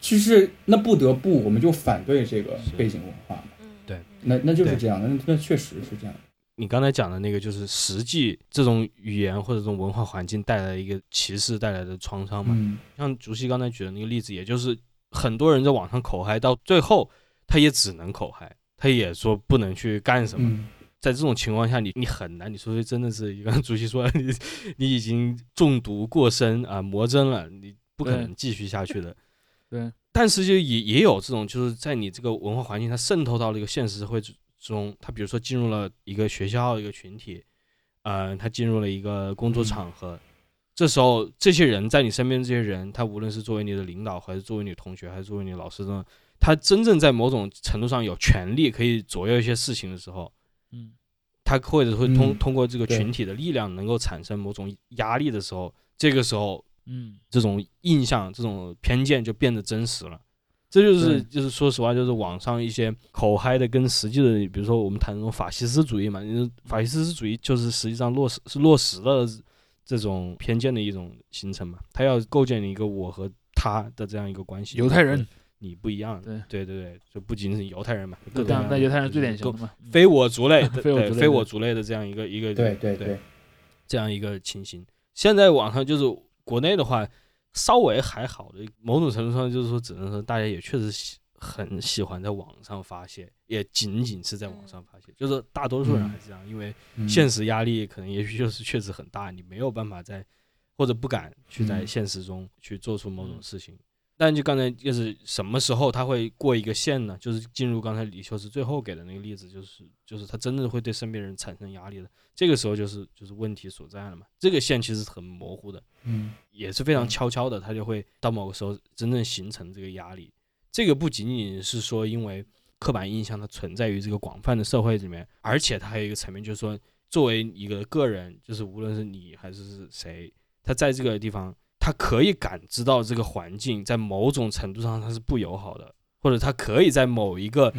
其实那不得不我们就反对这个背景文化嘛。对，那那就是这样的，那那确实是这样。你刚才讲的那个就是实际这种语言或者这种文化环境带来的一个歧视带来的创伤嘛。像竹溪刚才举的那个例子，也就是很多人在网上口嗨，到最后他也只能口嗨。他也说不能去干什么，在这种情况下，你你很难，你除非真的是一个 (laughs) 主席说你你已经中毒过深啊，魔怔了，你不可能继续下去的。对，但是就也也有这种，就是在你这个文化环境它渗透到了一个现实社会中，他比如说进入了一个学校一个群体，呃，他进入了一个工作场合，这时候这些人在你身边这些人，他无论是作为你的领导，还是作为你同学，还是作为你老师的，他真正在某种程度上有权利可以左右一些事情的时候，嗯。他或者会通通过这个群体的力量，能够产生某种压力的时候，这个时候，嗯，这种印象、这种偏见就变得真实了。这就是就是说实话，就是网上一些口嗨的跟实际的，比如说我们谈这种法西斯主义嘛，法西斯主义就是实际上落实是落实了这种偏见的一种形成嘛。他要构建一个我和他的这样一个关系，犹太人。你不一样，对对对对，就不仅是犹太人嘛，对，那犹太人最典型的嘛，非我族类，(laughs) 对，非我族类的这样一个一个，对对对，这样一个情形。现在网上就是国内的话，稍微还好的，某种程度上就是说，只能说大家也确实喜很喜欢在网上发泄，也仅仅是在网上发泄，就是大多数人还是这样，因为现实压力可能也许就是确实很大，你没有办法在或者不敢去在现实中去做出某种事情。但就刚才就是什么时候他会过一个线呢？就是进入刚才李修斯最后给的那个例子，就是就是他真的会对身边人产生压力的，这个时候就是就是问题所在了嘛。这个线其实很模糊的，嗯，也是非常悄悄的，他就会到某个时候真正形成这个压力。这个不仅仅是说因为刻板印象它存在于这个广泛的社会里面，而且它还有一个层面，就是说作为一个个人，就是无论是你还是是谁，他在这个地方。他可以感知到这个环境在某种程度上它是不友好的，或者他可以在某一个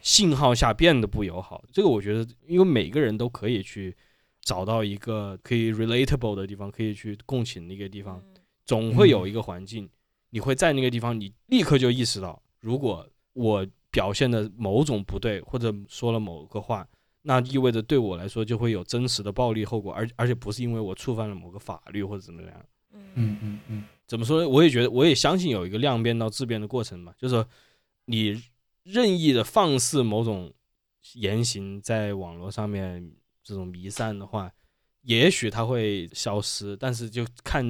信号下变得不友好。这个我觉得，因为每个人都可以去找到一个可以 relatable 的地方，可以去共情的一个地方，总会有一个环境，你会在那个地方，你立刻就意识到，如果我表现的某种不对，或者说了某个话，那意味着对我来说就会有真实的暴力后果，而而且不是因为我触犯了某个法律或者怎么样。嗯嗯嗯，怎么说呢？我也觉得，我也相信有一个量变到质变的过程嘛。就是说，你任意的放肆某种言行在网络上面这种弥散的话，也许它会消失，但是就看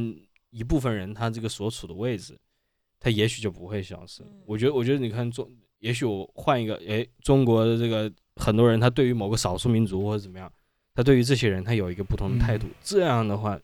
一部分人他这个所处的位置，他也许就不会消失。我觉得，我觉得你看中，也许我换一个，哎，中国的这个很多人，他对于某个少数民族或者怎么样，他对于这些人他有一个不同的态度，这样的话。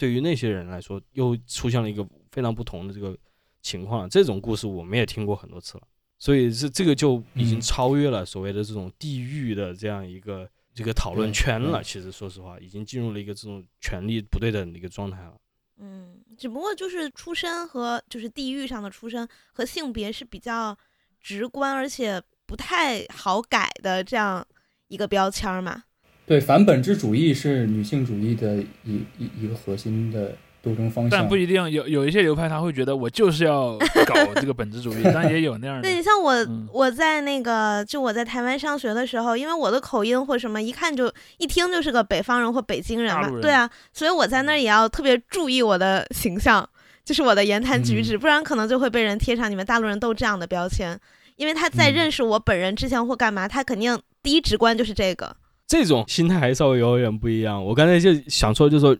对于那些人来说，又出现了一个非常不同的这个情况。这种故事我们也听过很多次了，所以这这个就已经超越了所谓的这种地域的这样一个这个讨论圈了。其实说实话，已经进入了一个这种权力不对等的一个状态了。嗯，只不过就是出身和就是地域上的出身和性别是比较直观而且不太好改的这样一个标签嘛。对反本质主义是女性主义的一一一个核心的斗争方向，但不一定有有一些流派他会觉得我就是要搞这个本质主义，(laughs) 但也有那样的。(laughs) 对你像我我在那个就我在台湾上学的时候，因为我的口音或什么一看就一听就是个北方人或北京人嘛，对啊，所以我在那儿也要特别注意我的形象，就是我的言谈举止，不然可能就会被人贴上你们大陆人都这样的标签，因为他在认识我本人之前或干嘛，他肯定第一直观就是这个。这种心态还稍微有点不一样。我刚才就想说，就是说，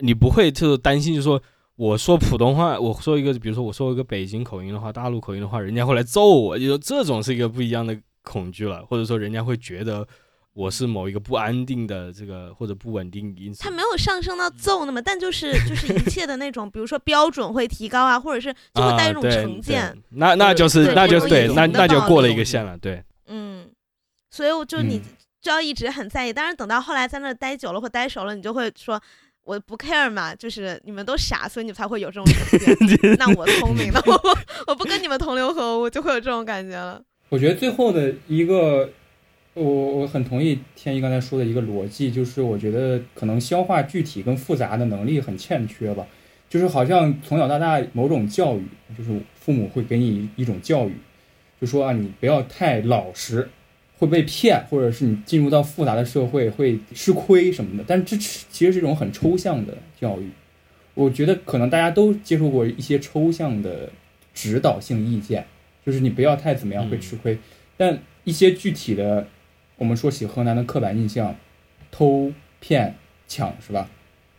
你不会就是担心，就是说，我说普通话，我说一个，比如说我说一个北京口音的话，大陆口音的话，人家会来揍我，就说这种是一个不一样的恐惧了，或者说人家会觉得我是某一个不安定的这个或者不稳定因素。他没有上升到揍那么，但就是就是一切的那种，比如说标准会提高啊，或者是就会带一种成见。那那就是那就对，那那就过了一个线了，对。嗯，所以我就你。就要一直很在意，但是等到后来在那待久了或待熟了，你就会说，我不 care 嘛，就是你们都傻，所以你才会有这种感觉。(laughs) 那我聪明了，我我不跟你们同流合污，就会有这种感觉了。我觉得最后的一个，我我很同意天一刚才说的一个逻辑，就是我觉得可能消化具体跟复杂的能力很欠缺吧，就是好像从小到大某种教育，就是父母会给你一种教育，就说啊，你不要太老实。会被骗，或者是你进入到复杂的社会会吃亏什么的，但这其实是一种很抽象的教育。我觉得可能大家都接受过一些抽象的指导性意见，就是你不要太怎么样会吃亏，但一些具体的，我们说起河南的刻板印象，偷骗抢是吧？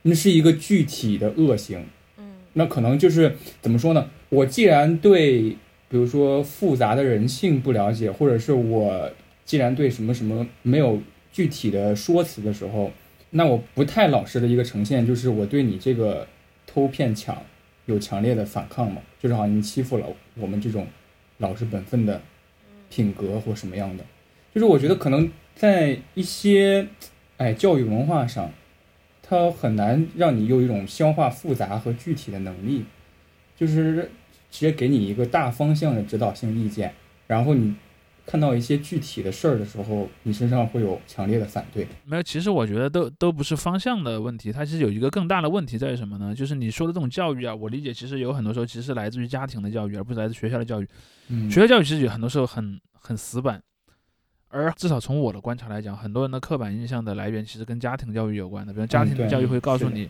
那是一个具体的恶行。嗯，那可能就是怎么说呢？我既然对比如说复杂的人性不了解，或者是我既然对什么什么没有具体的说辞的时候，那我不太老实的一个呈现就是我对你这个偷骗抢有强烈的反抗嘛，就是好像你欺负了我们这种老实本分的品格或什么样的，就是我觉得可能在一些哎教育文化上，它很难让你有一种消化复杂和具体的能力，就是。直接给你一个大方向的指导性意见，然后你看到一些具体的事儿的时候，你身上会有强烈的反对。没有，其实我觉得都都不是方向的问题，它其实有一个更大的问题在于什么呢？就是你说的这种教育啊，我理解其实有很多时候其实来自于家庭的教育，而不是来自学校的教育。嗯，学校教育其实有很多时候很很死板，而至少从我的观察来讲，很多人的刻板印象的来源其实跟家庭教育有关的。比如家庭教育会告诉你，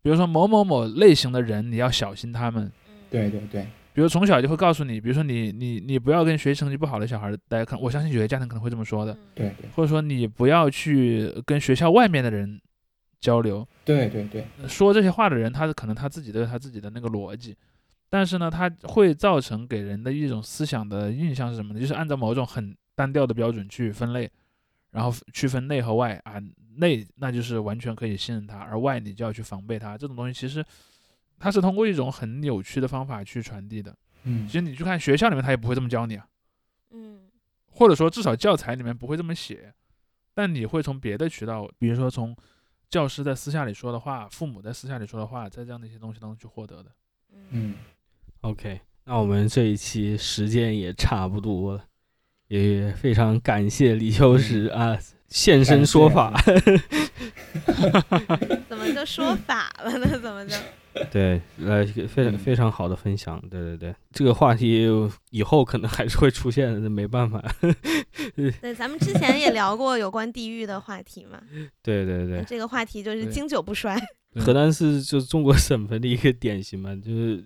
比如说某某某类型的人你要小心他们。对对对。比如从小就会告诉你，比如说你你你不要跟学习成绩不好的小孩待，可我相信有些家庭可能会这么说的，对，或者说你不要去跟学校外面的人交流，对对对，说这些话的人，他是可能他自己都有他自己的那个逻辑，但是呢，他会造成给人的一种思想的印象是什么呢？就是按照某种很单调的标准去分类，然后区分内和外啊，内那就是完全可以信任他，而外你就要去防备他，这种东西其实。他是通过一种很扭曲的方法去传递的，嗯，其实你去看学校里面，他也不会这么教你啊，嗯，或者说至少教材里面不会这么写，但你会从别的渠道，比如说从教师在私下里说的话，父母在私下里说的话，在这样的一些东西当中去获得的，嗯，OK，那我们这一期时间也差不多了，也非常感谢李秋实啊现身说法。(laughs) (laughs) 怎么就说法了呢？怎么就？(laughs) 对，呃，非常非常好的分享。对对对，这个话题以后可能还是会出现的，没办法。(laughs) 对，咱们之前也聊过有关地域的话题嘛。对 (laughs) 对对，这个话题就是经久不衰。河南是就中国省份的一个典型嘛，就是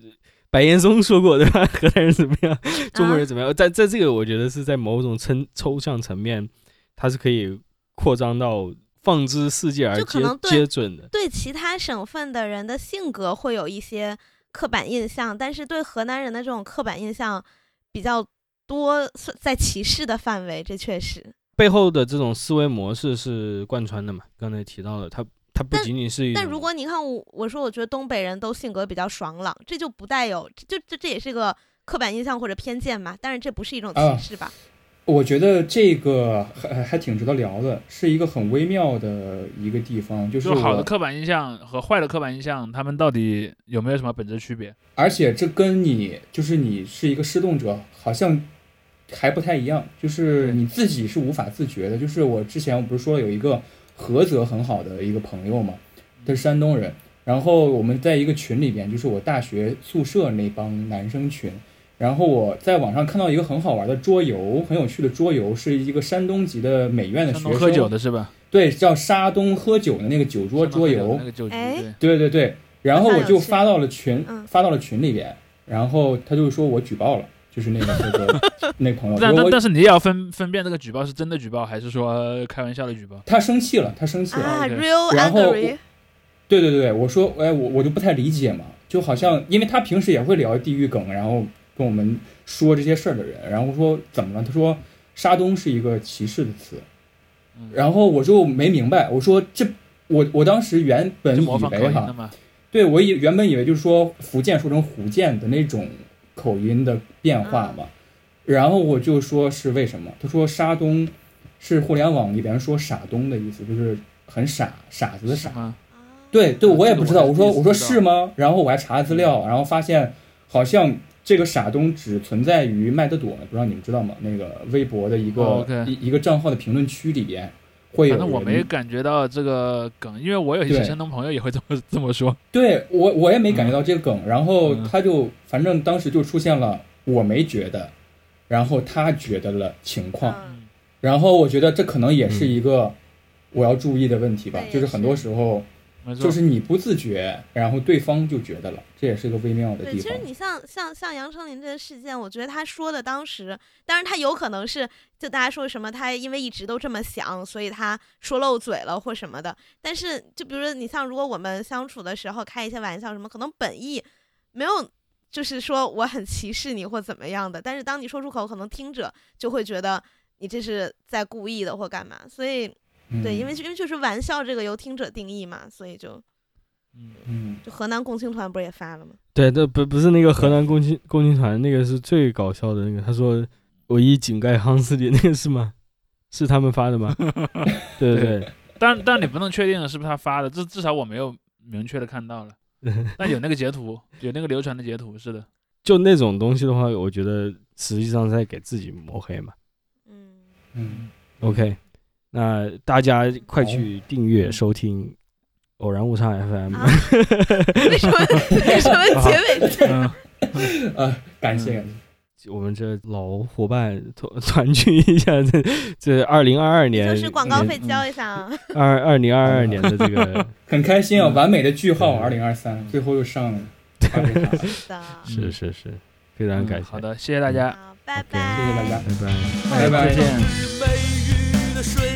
白岩松说过对吧？河南人怎么样？中国人怎么样？在在这个，我觉得是在某种层抽象层面，它是可以扩张到。放之世界而皆皆准的，对其他省份的人的性格会有一些刻板印象，但是对河南人的这种刻板印象比较多，在歧视的范围，这确实背后的这种思维模式是贯穿的嘛？刚才提到了，他他不仅仅是，但如果你看我我说，我觉得东北人都性格比较爽朗，这就不带有，就这这也是个刻板印象或者偏见嘛？但是这不是一种歧视吧？我觉得这个还还挺值得聊的，是一个很微妙的一个地方，就是好的刻板印象和坏的刻板印象，他们到底有没有什么本质区别？而且这跟你就是你是一个失动者，好像还不太一样，就是你自己是无法自觉的。就是我之前我不是说有一个菏泽很好的一个朋友嘛，他是山东人，然后我们在一个群里边，就是我大学宿舍那帮男生群。然后我在网上看到一个很好玩的桌游，很有趣的桌游，是一个山东籍的美院的学生喝酒的是吧？对，叫沙东喝酒的那个酒桌桌游。那个酒局。对对对。然后我就发到了群，发到了群里边。然后他就说我举报了，就是那个那个 (laughs) 那朋友。但但但是你也要分分辨这个举报是真的举报还是说开玩笑的举报。他生气了，他生气了。啊，real 然后，对对对，我说哎我我就不太理解嘛，就好像因为他平时也会聊地域梗，然后。跟我们说这些事儿的人，然后说怎么了？他说沙东是一个歧视的词，然后我就没明白。我说这我我当时原本以为哈，对我以原本以为就是说福建说成福建的那种口音的变化嘛，然后我就说是为什么？他说沙东是互联网里边说傻东的意思，就是很傻傻子的傻。对对，我也不知道。我说我说是吗？然后我还查资料，然后发现好像。这个傻东只存在于麦德朵，不知道你们知道吗？那个微博的一个一一个账号的评论区里边会有。反正我没感觉到这个梗，因为我有一些山东朋友也会这么这么说。对我我也没感觉到这个梗，然后他就反正当时就出现了我没觉得，然后他觉得了情况，然后我觉得这可能也是一个我要注意的问题吧，就是很多时候。就是你不自觉，然后对方就觉得了，这也是一个微妙的地方。对，其实你像像像杨丞琳这个事件，我觉得他说的当时，当然他有可能是就大家说什么，他因为一直都这么想，所以他说漏嘴了或什么的。但是就比如说你像如果我们相处的时候开一些玩笑什么，可能本意没有就是说我很歧视你或怎么样的，但是当你说出口，可能听者就会觉得你这是在故意的或干嘛。所以，对，因为因为就是玩笑这个由听者定义嘛，所以就，嗯嗯就河南共青团不是也发了吗？对，这不不是那个河南共青共青团那个是最搞笑的那个，他说我一井盖夯死你，(laughs) 那个是吗？是他们发的吗？(laughs) 对对对，但但你不能确定是不是他发的，至至少我没有明确的看到了。(laughs) 但有那个截图，有那个流传的截图，是的。就那种东西的话，我觉得实际上在给自己抹黑嘛。嗯嗯，OK，那大家快去订阅收听《偶然误差 FM》。为什么 (laughs) 为什么结尾这样？(laughs) 啊，感谢感谢。我们这老伙伴团团聚一下，这这二零二二年就是广告费交一下啊。二二零二二年的这个 (laughs) 很开心啊，完美的句号，二零二三最后又上了。是的，是是是，非常感谢。好的，谢谢大家，拜拜，谢谢大家，拜拜，拜拜，再见。